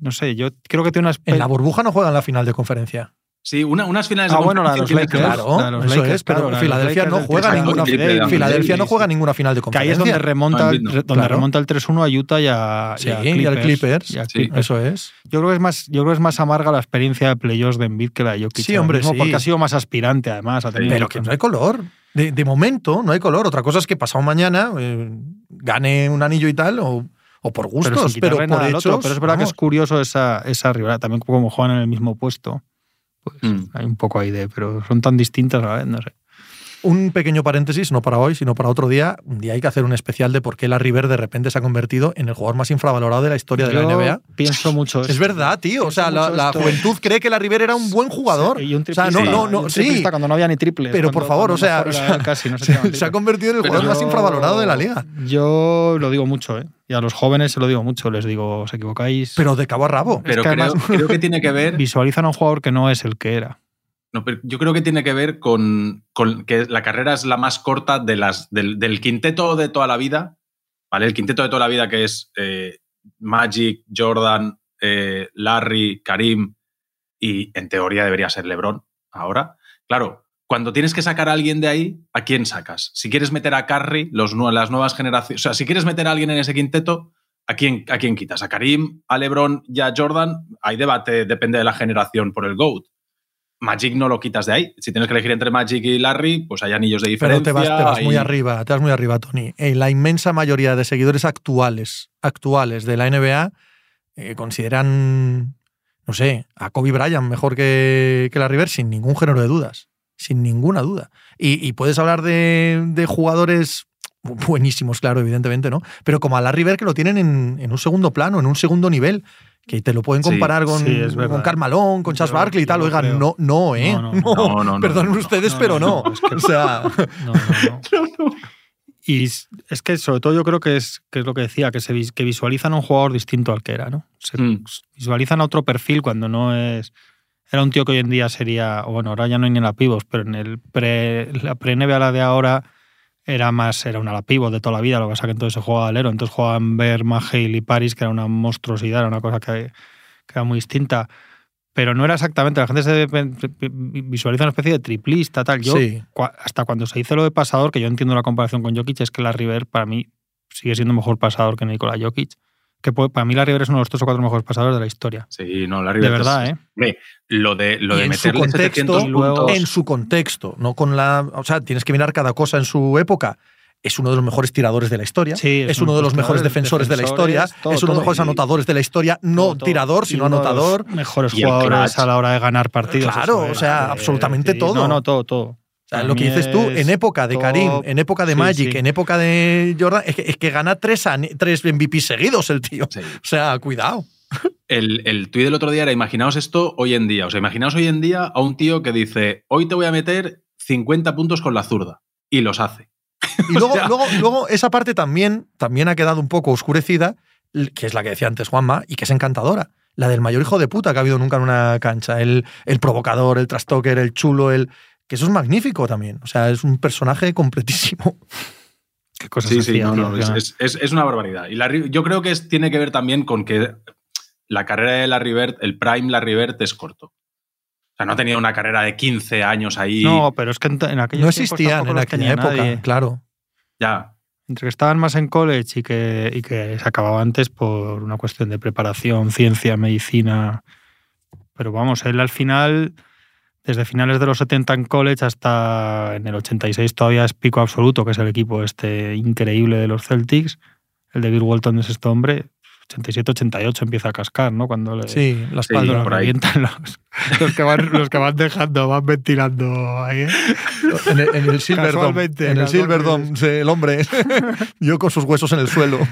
No sé, yo creo que tiene una En la burbuja no juegan la final de conferencia. Sí, una- unas finales Ah, de bueno, la de los conferencia Lakers. Claro, la de los eso Lakers, es. Pero claro, Filadelfia no juega ninguna Filadelfia no juega sí. ninguna final de Que ahí es conferencia. donde remonta, No, donde Claro. remonta el 3-1 a Utah y a, Sí, y a y al Clippers. y a Sí. Clippers. Eso es. Yo creo que es más, yo creo que es más amarga la experiencia de playoffs de Embiid que la de Jokic. Sí, hombre, mismo, sí. Porque ha sido más aspirante, además. a tener- Pero que no hay color. De, de momento no hay color. Otra cosa es que pasado mañana eh, gane un anillo y tal, o, o por gustos, pero, por hechos. otro. Pero es verdad que es curioso esa, esa rivalidad. También como juegan en el mismo puesto. Pues Mm. hay un poco ahí de. Pero son tan distintas a la vez, no sé. Un pequeño paréntesis, no para hoy, sino para otro día. Un día hay que hacer un especial de por qué la River de repente se ha convertido en el jugador más infravalorado de la historia de la NBA. Pienso mucho Es esto. verdad, tío. O sea, la, juventud cree que la River era un buen jugador. Y un o sea, no, triplista, no, y no, un sí. triplista cuando no había ni triples. Pero por favor, o sea, casi, no se tiraban se ha convertido en el Pero jugador más infravalorado de la liga. Yo lo digo mucho, ¿eh? Y a los jóvenes se lo digo mucho. Les digo, os equivocáis. Pero de cabo a rabo. Pero que creo, además- creo que tiene que ver. Visualizan a un jugador que no es el que era. No, pero yo creo que tiene que ver con, que la carrera es la más corta de las, del, quinteto de toda la vida. ¿Vale? El quinteto de toda la vida que es eh, Magic, Jordan, eh, Larry, Karim y en teoría debería ser LeBron ahora. Claro, cuando tienes que sacar a alguien de ahí, ¿a quién sacas? Si quieres meter a Curry, los, las nuevas generaciones, o sea, si quieres meter a alguien en ese quinteto, ¿a quién, ¿a quién quitas? ¿A Karim, a LeBron y a Jordan? Hay debate, depende de la generación por el GOAT. Magic no lo quitas de ahí. Si tienes que elegir entre Magic y Larry, pues hay anillos de Pero diferencia. te vas, te vas muy arriba, te vas muy arriba, Tony. Eh, la inmensa mayoría de seguidores actuales, actuales de la NBA eh, consideran, no sé, a Kobe Bryant mejor que, que la River sin ningún género de dudas. Sin ninguna duda. Y, y puedes hablar de, de jugadores buenísimos, claro, evidentemente, ¿no? Pero como a la River que lo tienen en, en un segundo plano, en un segundo nivel, que te lo pueden Sí, comparar con, sí, es verdad. con Karl Malone, con Yo- Barkley y tal. Oigan, creo. no, no, ¿eh? No, no, no, no, no, Perdonen ustedes, no, pero no, no. no, es que- O sea, No, no, no. Y es que sobre todo yo creo que es, que es lo que decía, que, se, que visualizan a un jugador distinto al que era, ¿no? Se Mm. visualizan a otro perfil cuando no es... Era un tío que hoy en día sería, bueno, ahora ya no hay ni la pivos, pero en el pre, la pre-NBA, la de ahora, era más, era una la pivot de toda la vida, lo que pasa que entonces se jugaba alero, entonces jugaban Ver, Mahale y Paris, que era una monstruosidad, era una cosa que, que era muy distinta. Pero no era exactamente, la gente se visualiza una especie de triplista, tal. Yo, sí. hasta cuando se hizo lo de pasador, que yo entiendo la comparación con Jokic, es que la River para mí sigue siendo mejor pasador que Nikola Jokic. Que puede- para mí la River es uno de los tres o cuatro mejores pasadores de la historia. Sí, no, Larry De Bird es- verdad, ¿eh? Lo de, lo Y de en su meterle contexto, 700 y luego- puntos. en su contexto, no con la. O sea, tienes que mirar cada cosa en su época. Es uno de los mejores tiradores de la historia. Sí, es, es uno uno de de los mejores defensores, de la historia. todo, es uno de los mejores Y- anotadores de la historia. No Todo, tirador, sino de anotador. Mejores jugadores a la hora de ganar partidos. Claro, o sea, es, absolutamente todo. No, no, todo, todo. O sea, lo que dices tú, en época de top. Karim, en época de Sí, Magic, sí. en época de Jordan, es que, es que gana tres, tres MVP seguidos el tío. Sí. O sea, cuidado. El, el tuit del otro día era, imaginaos esto hoy en día. O sea, imaginaos hoy en día a un tío que dice, hoy te voy a meter 50 puntos con la zurda. Y los hace. Y luego, luego, luego esa parte también, también ha quedado un poco oscurecida, que es la que decía antes Juanma, y que es encantadora. La del mayor hijo de puta que ha habido nunca en una cancha. El, el provocador, el trastoker, el chulo, el. Que eso es magnífico también. O sea, es un personaje completísimo. Qué cosas Sí, sí, hacía, no, no, es, es- una barbaridad. Y Larry- yo creo que es- tiene que ver también con que la carrera de Larry Bird, el prime Larry Bird es corto. O sea, no ha tenido una carrera de 15 años ahí. No, pero es que en, en aquellos No existían en aquella tenía época, nadie. claro. Ya. Entre que estaban más en college y que, y que se acababa antes por una cuestión de preparación, ciencia, medicina. Pero vamos, él al final, desde finales de los 70 en college hasta en el 86 todavía es pico absoluto, que es el equipo este increíble de los Celtics. El de Bill Walton es este hombre. 87-88 empieza a cascar, ¿no? Cuando le, Sí, la Sí, por ahí. los, los que van, los que van dejando, van ventilando ahí. ¿eh? En el, en el Silverdome. Casualmente, En el sí, el hombre. Yo con sus huesos en el suelo.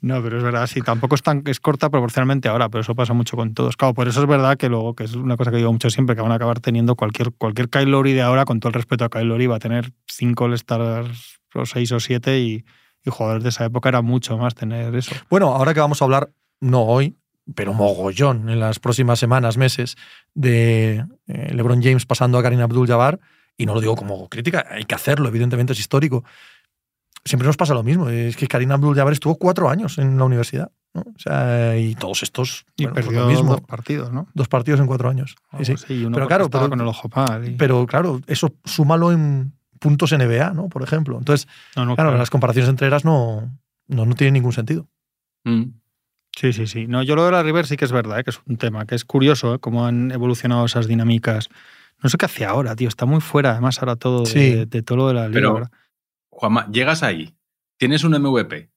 No, pero es verdad, sí, tampoco es tan es corta proporcionalmente ahora, pero eso pasa mucho con todos. Claro, por eso es verdad que luego, que es una cosa que digo mucho siempre, que van a acabar teniendo cualquier, cualquier Kyle Lowry de ahora, con todo el respeto a Kyle Lowry, va a tener cinco All-Stars o seis o siete y, y jugadores de esa época era mucho más tener eso. Bueno, ahora que vamos a hablar, no hoy, pero mogollón en las próximas semanas, meses, de eh, LeBron James pasando a Karim Abdul-Jabbar, y no lo digo como crítica, hay que hacerlo, evidentemente es histórico. Siempre nos pasa lo mismo, es que Karim Abdul-Jabbar estuvo cuatro años en la universidad, ¿no? O sea, y todos estos, Y bueno, pues perdió lo mismo, dos partidos, ¿no? dos partidos en cuatro años. Sí, sí. uno Pero claro, estaba pero- con el ojo y- Pero claro, eso súmalo en puntos NBA, ¿no? Por ejemplo. Entonces, no, no, claro, claro. las comparaciones entre eras no, no, no tienen ningún sentido. Mm. Sí, sí, sí. No, yo lo de la River sí que es verdad, ¿eh? que es un tema, que es curioso ¿eh? cómo han evolucionado esas dinámicas. No sé qué hace ahora, tío. Está muy fuera, además, ahora todo de, todo lo de la liga. Pero- ¿verdad? Juanma, llegas ahí, tienes un MVP,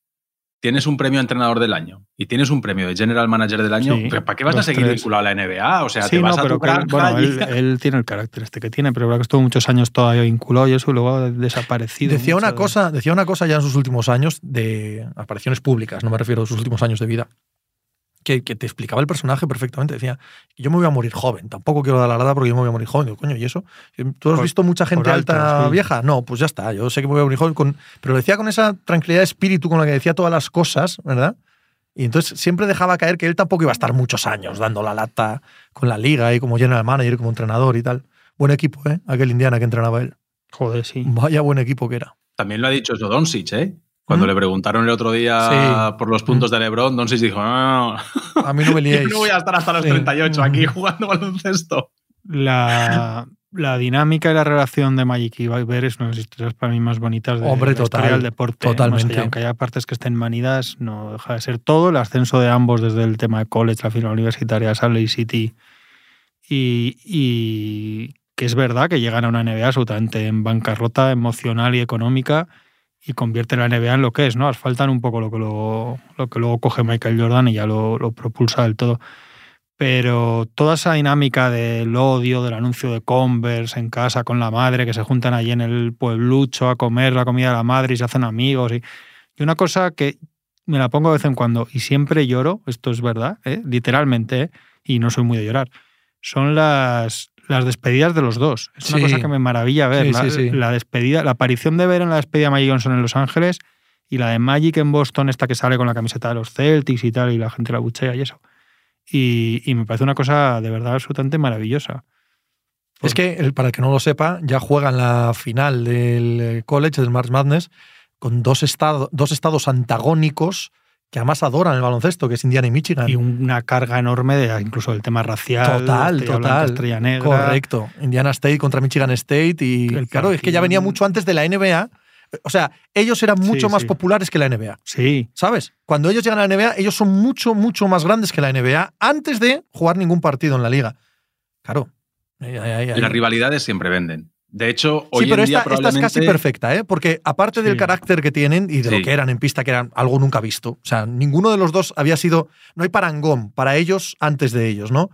tienes un premio a entrenador del año y tienes un premio de general manager del año, Sí, ¿para qué vas a seguir tres. vinculado a la NBA? O sea, Sí, te vas no, a pero tu que- granja bueno, y- él, él tiene el carácter este que tiene, pero verdad que estuvo muchos años todavía vinculado y eso y luego ha desaparecido. Decía una de- cosa, decía una cosa ya en sus últimos años de apariciones públicas, no me refiero a sus últimos años de vida, que, que te explicaba el personaje perfectamente. Decía, yo me voy a morir joven, tampoco quiero dar la lada porque yo me voy a morir joven. Digo, coño, ¿y eso? ¿Tú has Por- visto mucha gente alta sí. vieja? No, pues ya está, yo sé que me voy a morir joven. Con, pero lo decía con esa tranquilidad de espíritu con la que decía todas las cosas, ¿verdad? Y entonces siempre dejaba caer que él tampoco iba a estar muchos años dando la lata con la liga y como general manager, como entrenador y tal. Buen equipo, ¿eh? Aquel Indiana que entrenaba él. Joder, sí. Vaya buen equipo que era. También lo ha dicho Doncic, ¿eh? Cuando ¿Mm? le preguntaron el otro día Sí. por los puntos de LeBron, Doncic dijo, no, no, A mí no me yo liéis. no voy a estar hasta los Sí. 38 aquí jugando baloncesto. La, la dinámica y la relación de Magic y Iber es una de las historias para mí más bonitas de Hombre, la historia del deporte. ¿eh? totalmente. Más allá, aunque haya partes que estén manidas, no deja de ser todo. El ascenso de ambos desde el tema de college, la final universitaria, Salt Lake City. Y, y que es verdad que llegan a una NBA absolutamente en bancarrota emocional y económica y convierten la NBA en lo que es, ¿no? Asfaltan un poco lo que luego, lo que luego coge Michael Jordan y ya lo, lo propulsa del todo. Pero toda esa dinámica del odio, del anuncio de Converse en casa con la madre, que se juntan allí en el pueblucho a comer la comida de la madre y se hacen amigos. Y, y una cosa que me la pongo de vez en cuando y siempre lloro, esto es verdad, ¿eh? literalmente, ¿eh? y no soy muy de llorar, son las, las despedidas de los dos. Es una Sí. cosa que me maravilla ver. Sí, la, sí, sí. la despedida, la aparición de ver en la despedida de Magic Johnson en Los Ángeles y la de Magic en Boston, esta que sale con la camiseta de los Celtics y tal, y la gente la buchea y eso. Y, y me parece una cosa de verdad absolutamente maravillosa. Es que, el- para el que no lo sepa, ya juegan la final del eh, college, del March Madness, con dos, estado- dos estados antagónicos que además adoran el baloncesto, que es Indiana y Michigan. Y una carga enorme de incluso del tema racial. Total, estrella blanca, total. estrella negra. Correcto. Indiana State contra Michigan State. Y El claro, es que ya venía mucho antes de la NBA. O sea, ellos eran mucho Sí, más sí. populares que la NBA. Sí, ¿Sabes? Cuando ellos llegan a la NBA, ellos son mucho, mucho más grandes que la NBA antes de jugar ningún partido en la liga. Claro. Ahí, ahí, ahí. Las rivalidades siempre venden. De hecho, hoy Sí, pero en día esta, esta es casi perfecta, ¿eh? Porque aparte del carácter que tienen y de Sí. lo que eran en pista, que eran algo nunca visto. O sea, ninguno de los dos había sido. No hay parangón para ellos antes de ellos, ¿no?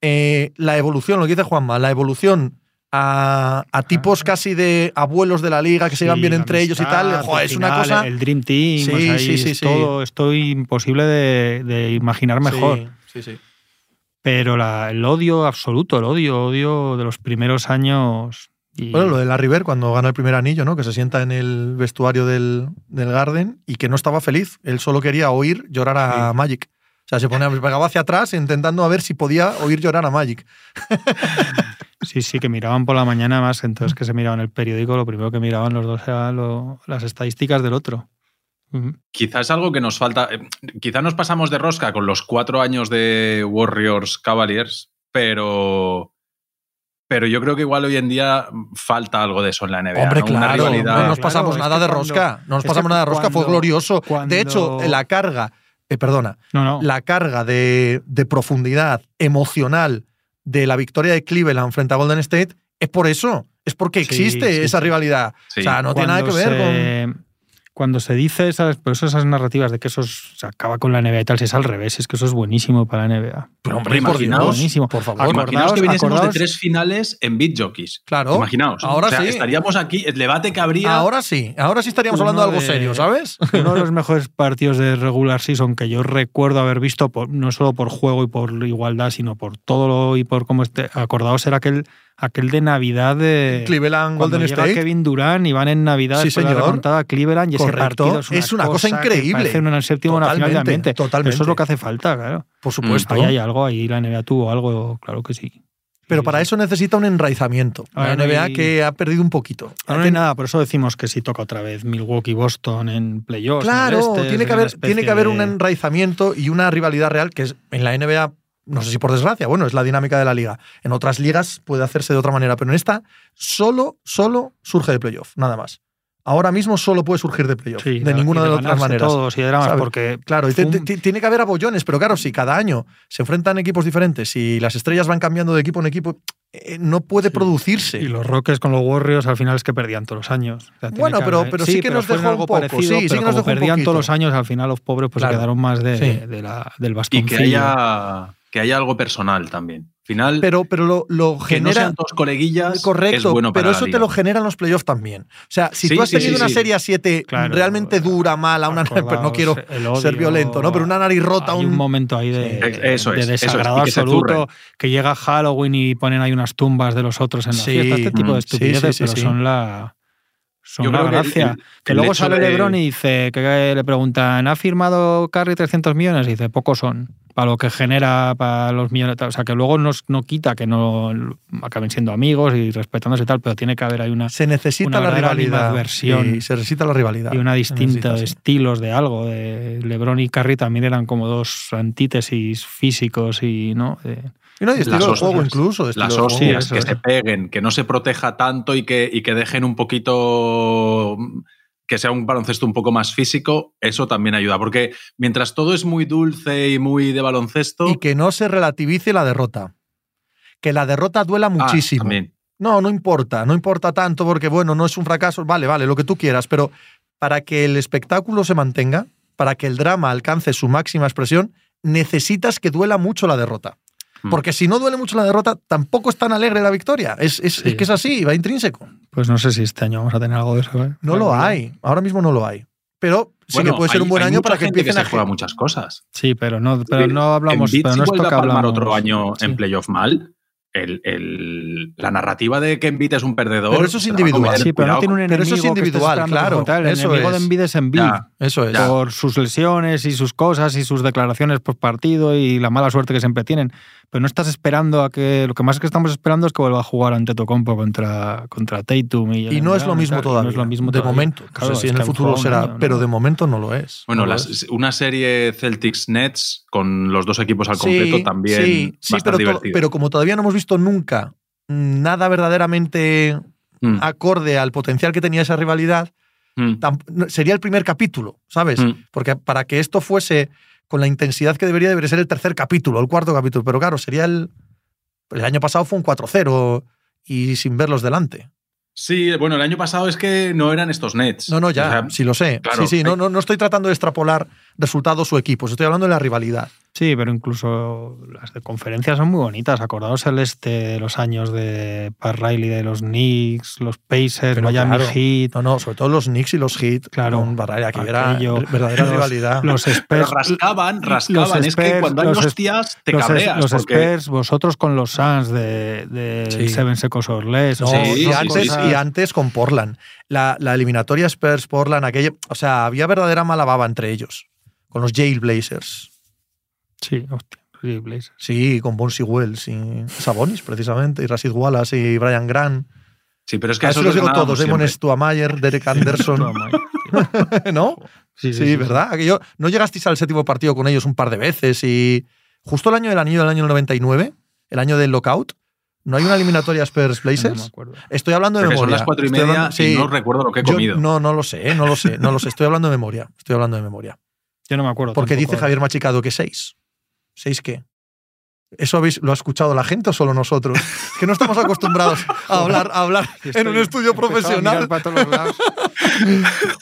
Eh, la evolución, lo que dice Juanma, la evolución a, a tipos casi de abuelos de la liga que se llevan Sí, bien entre ellos y tal. joder, es una cosa. El Dream Team, Sí, o sea, ahí sí, sí, es sí. todo esto imposible de, de imaginar mejor. Sí, sí, sí. Pero la- el odio absoluto, el odio, odio de los primeros años. Y- Bueno, lo de la River cuando gana el primer anillo, ¿no? Que se sienta en el vestuario del, del Garden y que no estaba feliz. Él solo quería oír llorar a Sí. Magic. O sea, se ponía, se pegaba hacia atrás intentando a ver si podía oír llorar a Magic. Sí, sí, que miraban por la mañana más, entonces que se miraban el periódico, lo primero que miraban los dos eran lo- las estadísticas del otro. Ujú. Quizás algo que nos falta. eh, Quizás nos pasamos de rosca con los cuatro años de Warriors Cavaliers, pero. Pero yo creo que igual hoy en día falta algo de eso en la NBA. Hombre, ¿no? Una claro, rivalidad. no nos Claro, pasamos nada de cuando- rosca. No nos pasamos nada de rosca, fue glorioso. cuando- De hecho, la carga, eh, perdona, No, no. la carga de, de profundidad emocional de la victoria de Cleveland frente a Golden State es por eso. Es porque existe sí, esa sí. rivalidad. Sí. O sea, no tiene nada que ver con. Cuando se dice esas, por eso esas narrativas de que eso es- se acaba con la NBA y tal, si es al revés, es que eso es buenísimo para la NBA. Pero, Hombre, imaginaos- buenísimo. por favor. Acordaos- Imaginaos que viniésemos acordaos- de tres finales en beat jockeys. Claro. Imaginaos. Ahora O sea, sí. Estaríamos aquí, el debate que habría. Ahora sí, ahora sí estaríamos Uno hablando de algo de- serio, ¿sabes? Uno de los mejores partidos de regular season que yo recuerdo haber visto, por- no solo por juego y por igualdad, sino por todo lo y por cómo este. Acordaos era aquel, aquel de Navidad de. Cleveland, Golden State. Kevin Durant y van en Navidad Sí, señor. a Cleveland y ese Correcto. partido es una, Es una cosa increíble. en el séptimo una final de Totalmente, ambiente. totalmente. Eso es lo que hace falta, claro. Por supuesto. Ahí hay algo, ahí la NBA tuvo algo, claro que sí. Pero para eso necesita un enraizamiento. La NBA que ha perdido un poquito. Ahora no hay nada, por eso decimos que si toca otra vez Milwaukee-Boston en playoffs. en el Claro, este, tiene, que haber, tiene que haber un enraizamiento y una rivalidad real que es en la NBA, no sé si por desgracia, bueno, es la dinámica de la liga. En otras ligas puede hacerse de otra manera, pero en esta solo, solo surge de playoff, nada más. ahora mismo solo puede surgir de playoff. Sí, de y ninguna de las otras maneras. Todos y de porque Claro, y tiene que haber abollones, pero claro, si cada año se enfrentan equipos diferentes y las estrellas van cambiando de equipo en equipo, eh, no puede Sí. producirse. Y los Rockets con los Warriors al final es que perdían todos los años. O sea, tiene Bueno, que pero- sí que nos dejó algo un poco, parecido, sí, sí pero que nos como dejó un perdían todos los años, al final los pobres pues Claro. se quedaron más de, Sí. de la, del Y bastoncillo. que haya, que haya algo personal también. Al final, Pero, pero lo, lo que no genera. sean dos coleguillas Correcto, es bueno para pero eso te lo generan los playoffs también. O sea, si Sí, tú has sí, tenido sí, una sí. serie a 7 Claro, realmente dura, mala, una, pero no acordaos, quiero odio, ser violento, ¿no? Pero una nariz rota, hay un, un, momento ahí de, Sí. Eso de es, eso es, desagrado que absoluto, que llega Halloween y ponen ahí unas tumbas de los otros en la Sí. fiesta, este tipo Mm. de Sí, sí, estupideces, sí, pero sí. son la son Yo que el- gracia. el- que el luego sale de- LeBron y dice que le preguntan, ¿ha firmado Curry 300 millones? Y dice, pocos son. Para lo que genera, para los millones. O sea, que luego nos, no quita que no acaben siendo amigos y respetándose y tal, pero tiene que haber ahí una, se necesita una la rivalidad. animadversión. Y se necesita la rivalidad. y una distinta necesita, de sí. estilos de algo. De LeBron y Curry también eran como dos antítesis físicos y, ¿no? De- Y no, y estilo de hostias, juego incluso. Las de juego. hostias, que es. se peguen, que no se proteja tanto y que, y que dejen un poquito. Que sea un baloncesto un poco más físico, eso también ayuda. Porque mientras todo es muy dulce y muy de baloncesto. Y que no se relativice la derrota. Que la derrota duela Ah, muchísimo. No, no importa, no importa tanto porque, bueno, no es un fracaso, vale, vale, lo que tú quieras, pero para que el espectáculo se mantenga, para que el drama alcance su máxima expresión, necesitas que duela mucho la derrota. Mm. Porque si no duele mucho la derrota, tampoco es tan alegre la victoria. Es, es- Sí. es que es así, va intrínseco. Pues no sé si este año vamos a tener algo de eso. ¿eh? No lo hay, ahora mismo no lo hay. Pero sí Bueno, que puede ser hay- un buen año para que empiecen se a juega muchas cosas. Sí, pero no, pero no hablamos. Embiid Pero si no es vuelve esto a que palmar hablamos. otro año Sí. en playoff mal. El, el- la narrativa de que Embiid es un perdedor. Pero eso es individual. Sí, pero no tiene un Pero enemigo eso es que individual, claro. El eso enemigo es. de Embiid es Embiid. Ya. Eso es. por sus lesiones y sus cosas y sus declaraciones por partido y la mala suerte que siempre tienen. Pero no estás esperando a que. Lo que más que estamos esperando es que vuelva a jugar ante Tocompo contra, contra Tatum. Y, Y no es lo mismo todavía. No es lo mismo de todavía. momento. Claro, no sé si es en el futuro será, año, ¿no? pero de momento no lo es. Bueno, No lo las- es. una serie Celtics-Nets con los dos equipos al Sí, completo también sí, sí, va a estar pero, to- divertido. pero como todavía no hemos visto nunca nada verdaderamente Mm, acorde al potencial que tenía esa rivalidad, mm, sería el primer capítulo, ¿sabes? mm. Porque para que esto fuese con la intensidad que debería, debería ser el tercer capítulo, el cuarto capítulo. Pero claro, sería el. El año pasado fue un 4-0 y sin verlos delante. Sí, bueno, el año pasado es que no eran estos Nets. No, no, ya, O sea, sí lo sé. claro, sí, sí, no, no, no estoy tratando de extrapolar resultados o equipos, estoy hablando de la rivalidad. Sí, pero incluso las de conferencias son muy bonitas. Acordaos el este de los años de Pat Riley, de los Knicks, los Pacers, Pero Miami claro. Heat, No, no, sobre todo los Knicks y los Heat. Claro, Con Barrera, que era verdadera los- rivalidad. los Spurs. rascaban, los rascaban. es que cuando hay los- hostias te los, cabreas. los porque Spurs, vosotros con los Suns de, de Sí. Seven Secos or Less. No, o Sí, y, antes, y antes con Portland. La, la eliminatoria Spurs-Portland, aquello. O sea, había verdadera mala baba entre ellos. Con los Jailblazers. Sí, hostia, sí, Blazers. Sí, con Bonsi Wells y Sabonis, precisamente, y Rashid Wallace y Brian Grant. Sí, pero es que A eso eso los digo todos: Damon. Stuamayer, Derek Anderson. ¿No? Sí, Sí, ¿verdad? Que yo, ¿No llegasteis al séptimo partido con ellos un par de veces? Y justo el año del anillo del año 99, el año del lockout, ¿no hay una eliminatoria Spurs No me Blazers? acuerdo. Estoy hablando de Porque son memoria. las cuatro y media hablando- y sí. no recuerdo lo que he Yo comido. no, no lo sé, no lo sé, no lo sé. Estoy hablando de memoria. Estoy hablando de memoria. Yo no me acuerdo. Porque tampoco. dice Javier Machicado que seis. ¿Seis qué? ¿Eso habéis, lo ha escuchado la gente o solo nosotros? Es que no estamos acostumbrados a hablar, a hablar en un estudio profesional. mirar para todos los lados.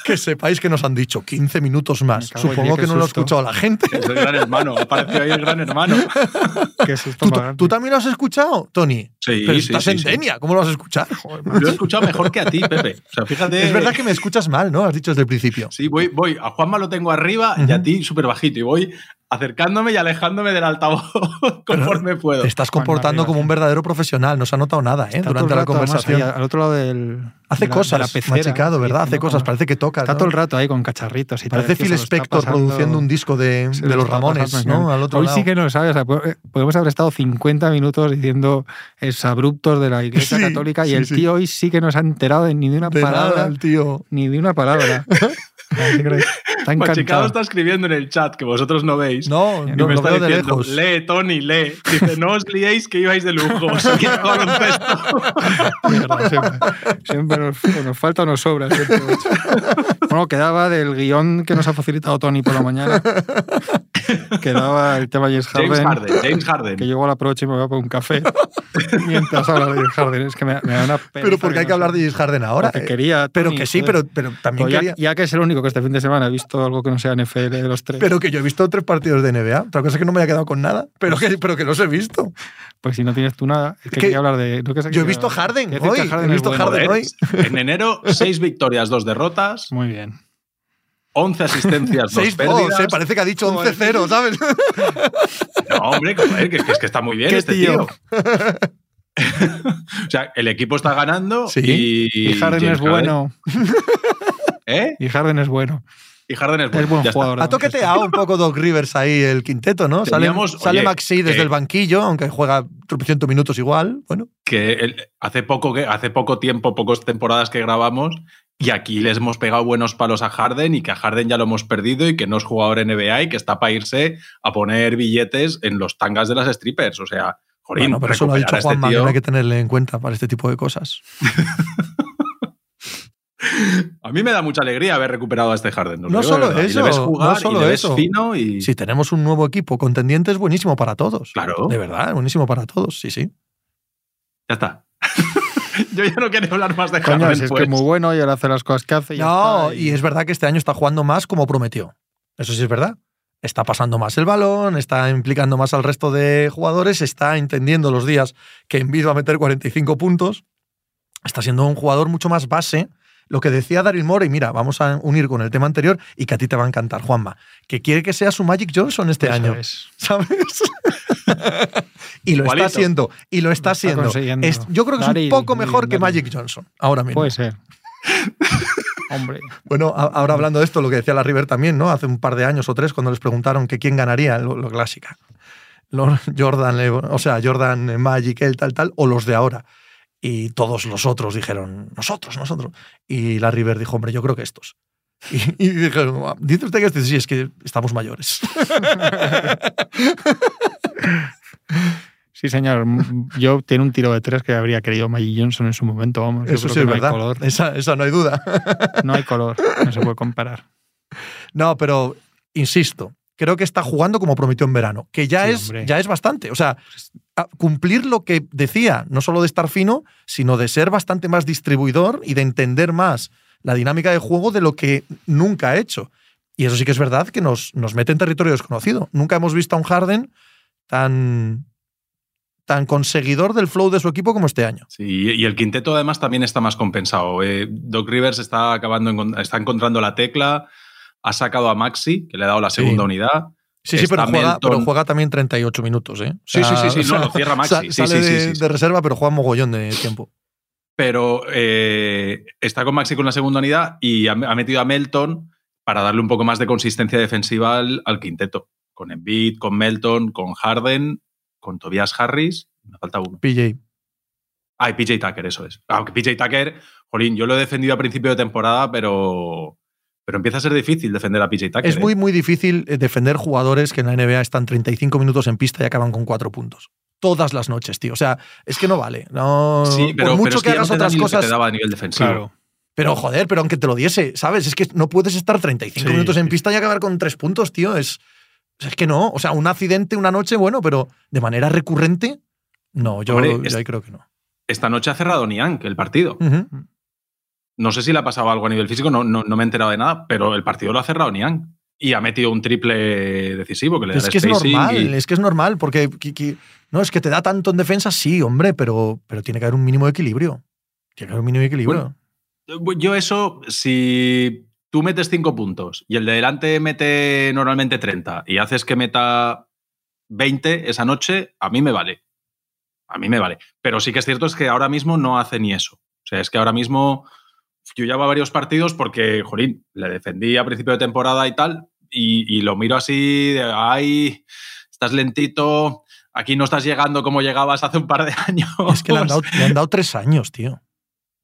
Que sepáis que nos han dicho 15 minutos más. Supongo que no lo ha escuchado la gente. Es el gran hermano. Apareció ahí el gran hermano. Qué susto ¿Tú, también lo has escuchado, Tony? Sí, Pero sí, estás sí, en sí. Denia, ¿cómo lo vas a escuchar? Lo he escuchado mejor que a ti, Pepe. O sea, fíjate. Es verdad que me escuchas mal, ¿no? Has dicho desde el principio. Sí, voy, voy. A Juanma lo tengo arriba y a ti súper bajito. Y voy acercándome y alejándome del altavoz conforme puedo. Te estás comportando como un verdadero profesional. No se ha notado nada, ¿eh? Durante la además, conversación. al otro lado del. Hace de la- cosas, de la pecera, machicado, sí, ¿verdad? Hace cosas, como- parece que toca. Está ¿no? todo el rato ahí con cacharritos y. Parece Phil Spector pasando- produciendo un disco de, de lo los Ramones, pasando ¿no? genial. Al otro Hoy lado. sí que no sabes. o sea, po- podemos haber estado 50 minutos diciendo abruptos de la Iglesia Sí, Católica y sí, el sí. tío hoy sí que no se ha enterado de ni de una De nada, palabra. el tío. Ni de una palabra. Está Machicado está escribiendo en el chat que vosotros no veis. No, Y no me lo está veo de diciendo, lejos. lee, Tony, lee. Dice, no os liéis que ibais de lujo. Siempre nos, nos falta o nos sobra. Bueno, quedaba del guion que nos ha facilitado Tony por la mañana. Quedaba el tema James Harden. James Harden, James Harden. Que llego a la proche y me voy a poner un café mientras habla de James Harden. Es que me, me da una pena. Pero porque hay que hablar de James Harden ahora. Porque eh. quería. Pero que sí, pero, pero también Pues ya, quería. ya que es el único que este fin de semana he visto algo que no sea NFL de los tres. Pero que yo he visto tres partidos de NBA. Otra cosa es que no me haya quedado con nada, pero que, pero que los he visto. Pues si no tienes tú nada, es que Que quería hablar de. no que Yo he visto Harden que hoy, he visto bueno. Harden. Hoy. En enero, seis victorias, dos derrotas, Muy bien. 11 asistencias, dos 6-2, pérdidas. eh, parece que ha dicho 11-0, ¿sabes? No, hombre, joder, que, que es que está muy bien ¿Qué este tío? tío. o sea, el equipo está ganando Sí, y, Y Harden James es bueno. ¿Eh? Y Harden es bueno. Y Harden es bueno. Es buen Ya jugador. Ha toqueteado un poco Doc Rivers ahí el quinteto, ¿no? Sale, Teníamos- sale oye, Maxi desde que- el banquillo, aunque juega 300 minutos igual. Bueno, Que el- hace, poco, que hace poco tiempo, pocas temporadas que grabamos, y aquí les hemos pegado buenos palos a Harden y que a Harden ya lo hemos perdido y que no es jugador NBA y que está para irse a poner billetes en los tangas de las strippers. O sea, joder, bueno pero eso lo ha dicho este Juanma, que no hay que tenerle en cuenta para este tipo de cosas. A mí me da mucha alegría haber recuperado a este Harden. No solo eso, no y solo eso. fino y... Si tenemos un nuevo equipo contendiente, es buenísimo para todos. Claro. De verdad, buenísimo para todos, sí, sí. Ya está. Yo ya no quiero hablar más de Coño, Harden. si es pues. que es muy bueno y él hace las cosas que hace. y No, y es verdad que este año está jugando más como prometió. Eso sí es verdad. Está pasando más el balón, está implicando más al resto de jugadores, está entendiendo los días que Envid va a meter 45 puntos. Está siendo un jugador mucho más base. Lo que decía Daryl Morey, mira, vamos a unir con el tema anterior y que a ti te va a encantar, Juanma, que quiere que sea su Magic Johnson este Eso año, es. ¿sabes? y lo Igualito. está haciendo, y lo está haciendo. Es- yo creo que es un poco mejor que Daryl. Magic Johnson, ahora mismo. Puede ser. Hombre. Bueno, ahora hablando de esto, lo que decía la River también, ¿no? Hace un par de años o tres, cuando les preguntaron que quién ganaría, lo, lo clásica. Jordan, o sea, Jordan, Magic, el tal, tal, o los de ahora. Y todos los otros dijeron, nosotros, nosotros. Y la River dijo, hombre, yo creo que estos. Y, y dijeron, "Ah, ¿dice usted que estos? Sí, es que estamos mayores. Sí, señor. Yo tiene un tiro de tres que habría querido Magic Johnson en su momento. Vamos, Yo Eso creo sí que es no hay verdad. color. Esa, esa no hay duda. No hay color. No se puede comparar. No, pero insisto, creo que está jugando como prometió en verano, que ya, Sí, es, hombre. ya es bastante. O sea, a- cumplir lo que decía, no solo de estar fino, sino de ser bastante más distribuidor y de entender más la dinámica de juego de lo que nunca ha hecho. Y eso sí que es verdad que nos, nos mete en territorio desconocido. Nunca hemos visto a un Harden tan, tan conseguidor del flow de su equipo como este año. Sí, y el quinteto además también está más compensado. Eh, Doc Rivers está acabando, está encontrando la tecla, ha sacado a Maxi, que le ha dado la Sí. segunda unidad. Sí, sí, pero juega, pero juega también 38 minutos. ¿eh? O Sí, sí, sí, sí, sea, no, lo cierra Maxi. sale sí, sí, de, reserva, pero juega mogollón de tiempo. Pero eh, está con Maxi con la segunda unidad y ha, ha metido a Melton para darle un poco más de consistencia defensiva al, al quinteto. Con Embiid, con Melton, con Harden, con Tobias Harris. Me falta uno. PJ. Ah, y PJ Tucker, eso es. Aunque PJ Tucker, jolín, yo lo he defendido a principio de temporada, pero, pero empieza a ser difícil defender a PJ Tucker. Es ¿eh? muy, muy difícil eh, defender jugadores que en la NBA están 35 minutos en pista y acaban con 4 puntos. Todas las noches, tío. O sea, es que no vale. No, Sí, pero, por mucho pero es que no hagas te da otras lo que cosas. te daba a nivel defensivo. Claro. Pero joder, pero aunque te lo diese, ¿sabes? Es que no puedes estar 35 Sí, minutos en sí. pista y acabar con 3 puntos, tío. Es, es que no. O sea, un accidente una noche, bueno, pero de manera recurrente, no. Yo, Hombre, yo es- ahí creo que no. Esta noche ha cerrado Niank el partido. Ujú. No sé si le ha pasado algo a nivel físico, no, no, no me he enterado de nada, pero el partido lo ha cerrado Niang. Y ha metido un triple decisivo que le da Es que es normal, y- es que es normal, porque que- que- no es que te da tanto en defensa, sí, hombre, pero, pero tiene que haber un mínimo de equilibrio. Tiene que haber un mínimo de equilibrio. Bueno, Yo eso, si tú metes 5 puntos y el de delante mete normalmente 30 y haces que meta 20 esa noche, a mí me vale. A mí me vale. Pero sí que es cierto es que ahora mismo no hace ni eso. O sea, es que ahora mismo yo llevo varios partidos porque, jolín, le defendí a principio de temporada y tal, y, y lo miro así, de, ay, estás lentito, aquí no estás llegando como llegabas hace un par de años. Es que le han, dado, le han dado tres años, tío.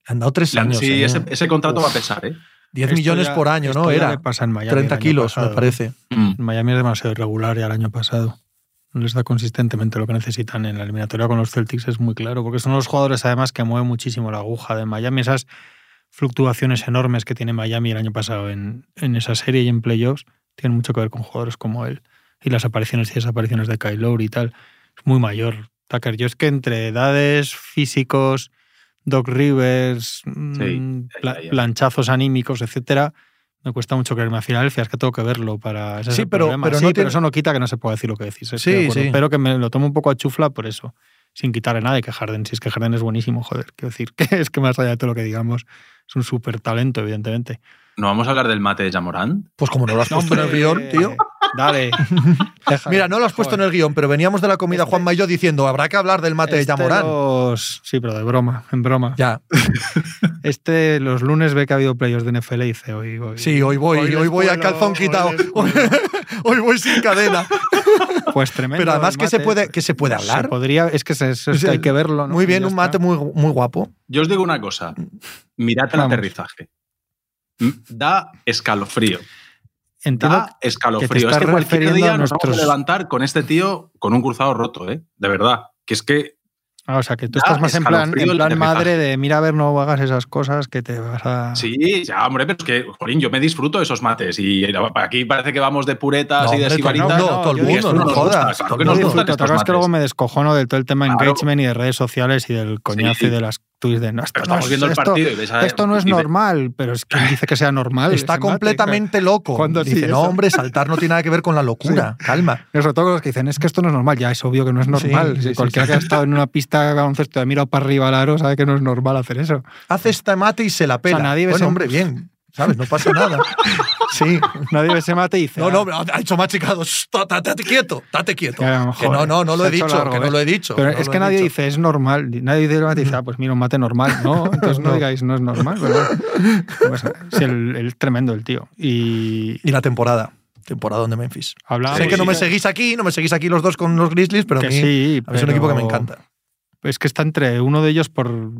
Le han dado tres Le han- años. sí, ¿eh? ese, ese contrato Uf. va a pesar, ¿eh? 10 Esto millones ya- por año, ¿no? Era pasa en Miami 30 el año kilos, pasado. me parece. Mm. Miami es demasiado irregular ya el año pasado. No les da consistentemente lo que necesitan en la eliminatoria con los Celtics, es muy claro, porque son los jugadores además que mueven muchísimo la aguja de Miami. Esas fluctuaciones enormes que tiene Miami el año pasado en, en esa serie y en playoffs tienen mucho que ver con jugadores como él. Y las apariciones y desapariciones de Kyle Lowry y tal. Es muy mayor. Tucker, yo es que entre edades, físicos, Doc Rivers, mm, pla- ya. planchazos anímicos, etcétera, me cuesta mucho creerme a Filadelfia, es que tengo que verlo para ese es Sí, pero- problema. pero Sí, no pero tiene- eso no quita que no se pueda decir lo que decís. estoy Sí, sí. Pero que me lo tomo un poco a chufla por eso, sin quitarle nada de que Harden, si es que Harden es buenísimo, joder, quiero decir que es que más allá de todo lo que digamos, es un súper talento, evidentemente. ¿No vamos a hablar del mate de Jamorant? Pues como no lo has puesto en el guion, tío. Dale. Mira, no lo has puesto en el guion, pero veníamos de la comida Este- Juanma y yo diciendo, habrá que hablar del mate de Este Yamorán. los- Sí, pero de broma, en broma. Ya, Este, los lunes ve que ha habido playoffs de NFL y dice, hoy voy. sí, hoy voy, hoy, voy a cuelo, calzón quitado. Hoy, voy sin cadena. Pues tremendo. Pero además que se puede, que se puede Se hablar. podría, es que, se- eso es que hay que verlo. ¿no? Muy bien, un mate muy, muy guapo. Yo os digo una cosa. Mirad el Vamos. aterrizaje. Da escalofrío. Entiendo Da escalofrío. que cualquier refiriendo día a nos vamos a levantar con este tío con un cruzado roto, ¿eh? De verdad. Que es que Ah, o sea, que tú Da estás más en plan, en plan madre de mira a ver, no hagas esas cosas que te vas a. Sí, ya, hombre, pero es que, Jolín, yo me disfruto de esos mates. Y aquí parece que vamos de puretas No, y de que no, sibaritas. no, todo el mundo, no jodas. claro todo que el nos mundo. gustan Disfruto, estos ¿te acuerdas que mates. luego me descojono del todo el tema Claro. engagement y de redes sociales y del coñazo Sí. y de las tweets de no, esto, no estamos es- viendo el esto- partido y ves a- esto no es y ve- normal, pero es que dice que sea normal. Está ese mate, completamente loco. Cuando sí, Dice, no, eso. hombre, saltar no tiene nada que ver con la locura. Calma. claro. Sobre todo los que dicen, es que esto no es normal. Ya es obvio que no es normal. Sí, sí, cualquiera sí. que ha estado en una pista de baloncesto y ha mirado para arriba al aro sabe que no es normal hacer eso. Hace este mate y se la pela. nadie ve bueno, ese- hombre, bien. ¿Sabes? No pasa nada. Sí. Nadie ve ese mate y dice. No, "Ah, no, ha dicho machicado. "Shh, tá- tá- Tate quieto, tate quieto. Que no, no, no lo se he dicho, largo, que no ¿eh? lo he dicho. Pero no es que nadie dice es normal. Nadie dice dice, ah, pues mira, un mate normal. No, entonces no, No. digáis no es normal. Pero. Pues, sí, el, el tremendo el tío. Y Y la temporada. Temporada de Memphis. sé que no me seguís aquí, no me seguís aquí los dos con los Grizzlies, pero a mí, sí, a mí es un equipo que me encanta. Es que está entre uno de ellos por.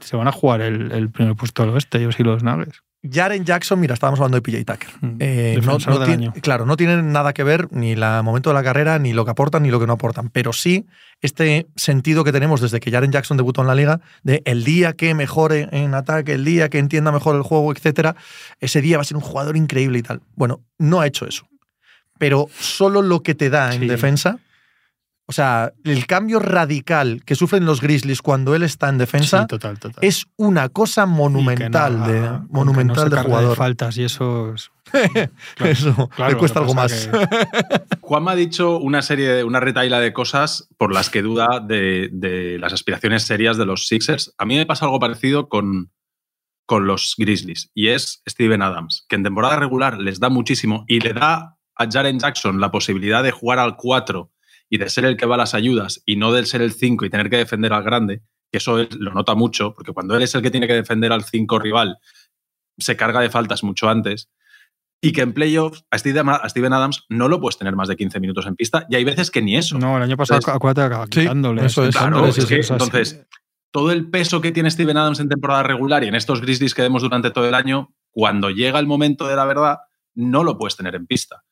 Se van a jugar el, el primer puesto del oeste, ellos y los Nuggets. Jaren Jackson, mira, estábamos hablando de PJ Tucker. Eh, no- no del tiene- año. claro, no tienen nada que ver ni el momento de la carrera, ni lo que aportan, ni lo que no aportan. Pero sí este sentido que tenemos desde que Jaren Jackson debutó en la liga, de el día que mejore en ataque, el día que entienda mejor el juego, etcétera, ese día va a ser un jugador increíble y tal. Bueno, no ha hecho eso. Pero solo lo que te da en Sí. defensa. O sea, el cambio radical que sufren los Grizzlies cuando él está en defensa Sí, total, total. es una cosa monumental no- de, que monumental no de jugador. faltas y eso es- Claro, Eso claro, le lo cuesta algo más. que- Juan me ha dicho una serie, de- una retaila de cosas por las que duda de, de las aspiraciones serias de los Sixers. A mí me pasa algo parecido con, con los Grizzlies y es Steven Adams, que en temporada regular les da muchísimo y le da a Jaren Jackson la posibilidad de jugar al 4 y de ser el que va a las ayudas y no del ser el 5 y tener que defender al grande, que eso él lo nota mucho, porque cuando él es el que tiene que defender al 5 rival, se carga de faltas mucho antes. Y que en playoffs a Steven Adams no lo puedes tener más de 15 minutos en pista y hay veces que ni eso. No, el año pasado Entonces- acuérdate Sí, quitándole. eso es, Claro, es que, entonces, todo el peso que tiene Steven Adams en temporada regular y en estos Grizzlies que vemos durante todo el año, cuando llega el momento de la verdad, no lo puedes tener en pista.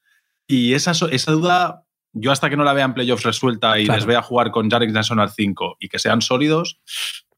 Y esa, esa duda, yo hasta que no la vea en playoffs resuelta y Claro. les vea jugar con Jaren Jackson al 5 y que sean sólidos,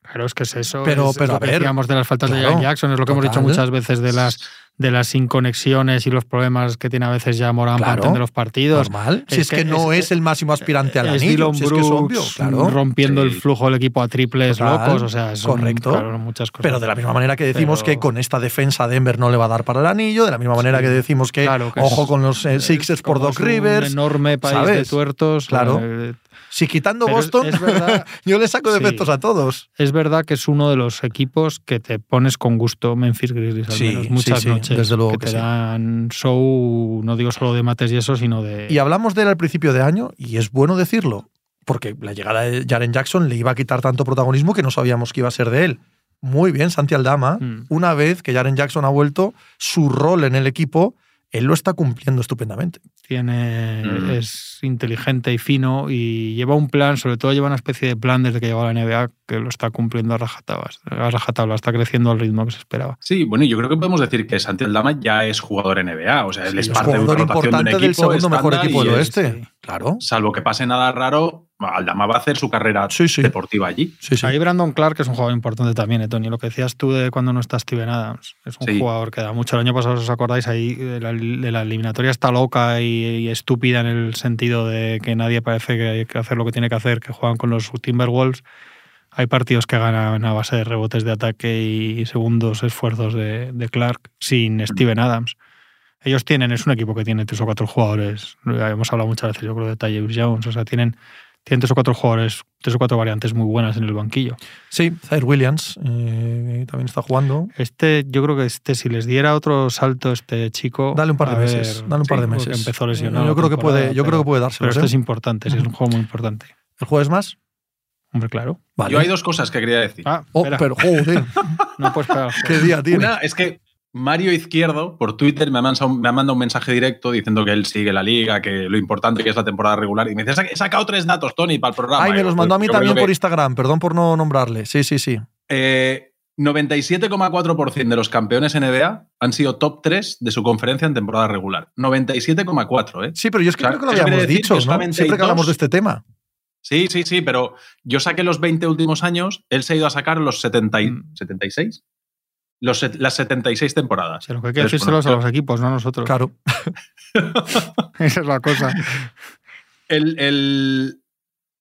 Claro, es que es eso. Pero- es pero, lo a que ver, decíamos de las faltas de Jackson, es lo que hemos dicho muchas veces de las, de las inconexiones y los problemas que tiene a veces ya Morán Claro, para los partidos. Normal. Si Es que, que no es- es, el máximo aspirante al anillo. Dylan Si es que obvio, claro. rompiendo Sí. el flujo del equipo a triples Total, locos. O sea, son, correcto. claro, muchas cosas. Pero de la misma manera que decimos Pero- que con esta defensa Denver no le va a dar para el anillo, de la misma manera Sí. que decimos que ojo con los eh, Sixers por Doc Rivers. Un enorme país de tuertos. Claro. eh, Si quitando Pero Boston, es verdad- yo le saco Sí. defectos a todos. Es verdad que es uno de los equipos que te pones con gusto Memphis Grizzlies al Sí, menos sí, muchas sí, noches. Desde luego que, que te sí. dan show, no digo solo de mates y eso, sino de. Y hablamos de él al principio de año, y es bueno decirlo, porque la llegada de Jaren Jackson le iba a quitar tanto protagonismo que no sabíamos que iba a ser de él. Muy bien, Santi Aldama. Mm. Una vez que Jaren Jackson ha vuelto, su rol en el equipo él lo está cumpliendo estupendamente. Tiene, Mm. Es inteligente y fino y lleva un plan, sobre todo lleva una especie de plan desde que llegó a la NBA que lo está cumpliendo a rajatabla, a rajatabla está creciendo al ritmo que se esperaba. Sí, bueno, y yo creo que podemos decir que Santi Aldama ya es jugador NBA. O sea, él Sí, es parte de una rotación de un importante equipo. del segundo mejor equipo del es- oeste. sí. Claro. Salvo que pase nada raro, Aldama va a hacer su carrera Sí, sí. deportiva allí. Sí, sí. Ahí Brandon Clark es un jugador importante también, eh, Tony. Lo que decías tú de cuando no está Steven Adams. Es un Sí. jugador que da mucho. El año pasado, os acordáis, ahí de la, de la eliminatoria está loca y, y estúpida en el sentido de que nadie parece que hay que hacer lo que tiene que hacer, que juegan con los Timberwolves. Hay partidos que ganan a base de rebotes de ataque y segundos esfuerzos de, de Clark sin Steven Adams. Ellos tienen, es un equipo que tiene tres o cuatro jugadores. Hemos hablado muchas veces, yo creo, de Tyus Jones. O sea, tienen, tienen tres o cuatro jugadores, tres o cuatro variantes muy buenas en el banquillo. Sí, Zaire Williams eh, también está jugando. Este, yo creo que este, si les diera otro salto este chico. Dale un par de a meses. ver, dale un par de sí, meses. Empezó lesionado. Yo creo que puede, yo creo pero- que puede Pero dárselo. esto ¿eh? es importante, sí, es un juego muy importante. ¿El jueves más? Hombre, claro. Vale. Yo hay dos cosas que quería decir. Ah, Oh, pero joder, no puedes qué día tiene. Una es que Mario Izquierdo por Twitter me ha, mandado, me ha mandado un mensaje directo diciendo que él sigue la liga, que lo importante que es la temporada regular. Y me dice, he sacado tres datos, Tony, para el programa. Ay, me los mandó a mí "Pues también por que, Instagram, perdón por no nombrarle. Sí, sí, sí. eh, 97,4% de los campeones NBA han sido top 3 de su conferencia en temporada regular. 97,4, ¿eh? Sí, pero yo es que O sea, creo que lo habíamos dicho, ¿no? Siempre que hablamos de este tema. Sí, sí, sí, pero yo saqué los 20 últimos años, él se ha ido a sacar los 70 y- Mm. 76. Los, las 76 temporadas. Sí, lo que hay que decírselos a los equipos, no a nosotros. Claro. Esa es la cosa. El, el,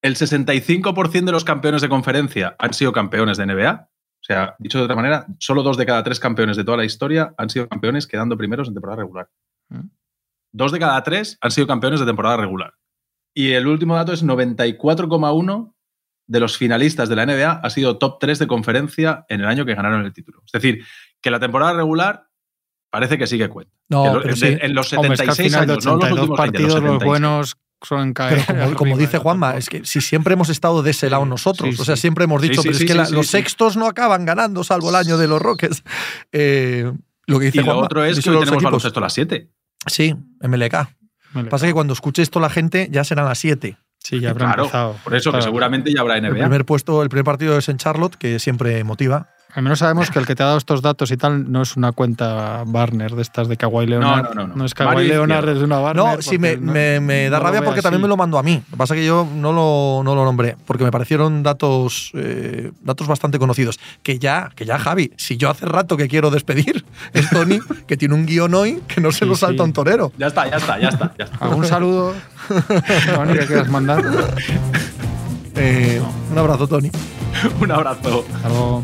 el 65% de los campeones de conferencia han sido campeones de NBA. O sea, dicho de otra manera, solo dos de cada tres campeones de toda la historia han sido campeones quedando primeros en temporada regular. Mm. Dos de cada tres han sido campeones de temporada regular. Y el último dato es 94,1 de los finalistas de la NBA ha sido top 3 de conferencia en el año que ganaron el título. Es decir, que la temporada regular parece que sí que cuenta. No, Que lo- pero de- sí. en los Hombre, es que al 76 final de años, no los 82 últimos 20, partidos, los 76. buenos suelen caer. Pero como, dice. Juanma, es que si siempre hemos estado de ese lado nosotros, sí, o sea, siempre hemos dicho, sí, pero sí, es que sí, la- sí, los sí. sextos no acaban ganando, salvo el año de los Rockets. Eh, lo que dice Y lo Juanma, otro es que hoy tenemos equipos. baloncesto a las 7. Sí, MLK. Vale. Pasa que cuando escuche esto la gente ya serán las 7. Sí, ya habrá Claro, empezado. por eso que seguramente ya habrá El NBA. primer puesto, el primer partido es en Charlotte, que siempre motiva. Al menos sabemos que el que te ha dado estos datos y tal no es una cuenta Barner de estas de Kawhi Leonard. no, no, no. es Kawhi Leonard, es una Barner. No, sí, me, no- me- me da no rabia porque también me lo mandó a mí. Lo que pasa es que yo no lo, no lo nombré, porque me parecieron datos, eh, datos bastante conocidos. Que ya, que ya, Javi, si yo hace rato que quiero despedir, es Tony, que tiene un guion hoy que no se Sí, lo salta sí. un torero. Ya está, ya está, ya está. Ya está. ¿Algún saludo? Tony, que quieras mandar? Eh, un abrazo, Tony. Un abrazo. Hasta luego.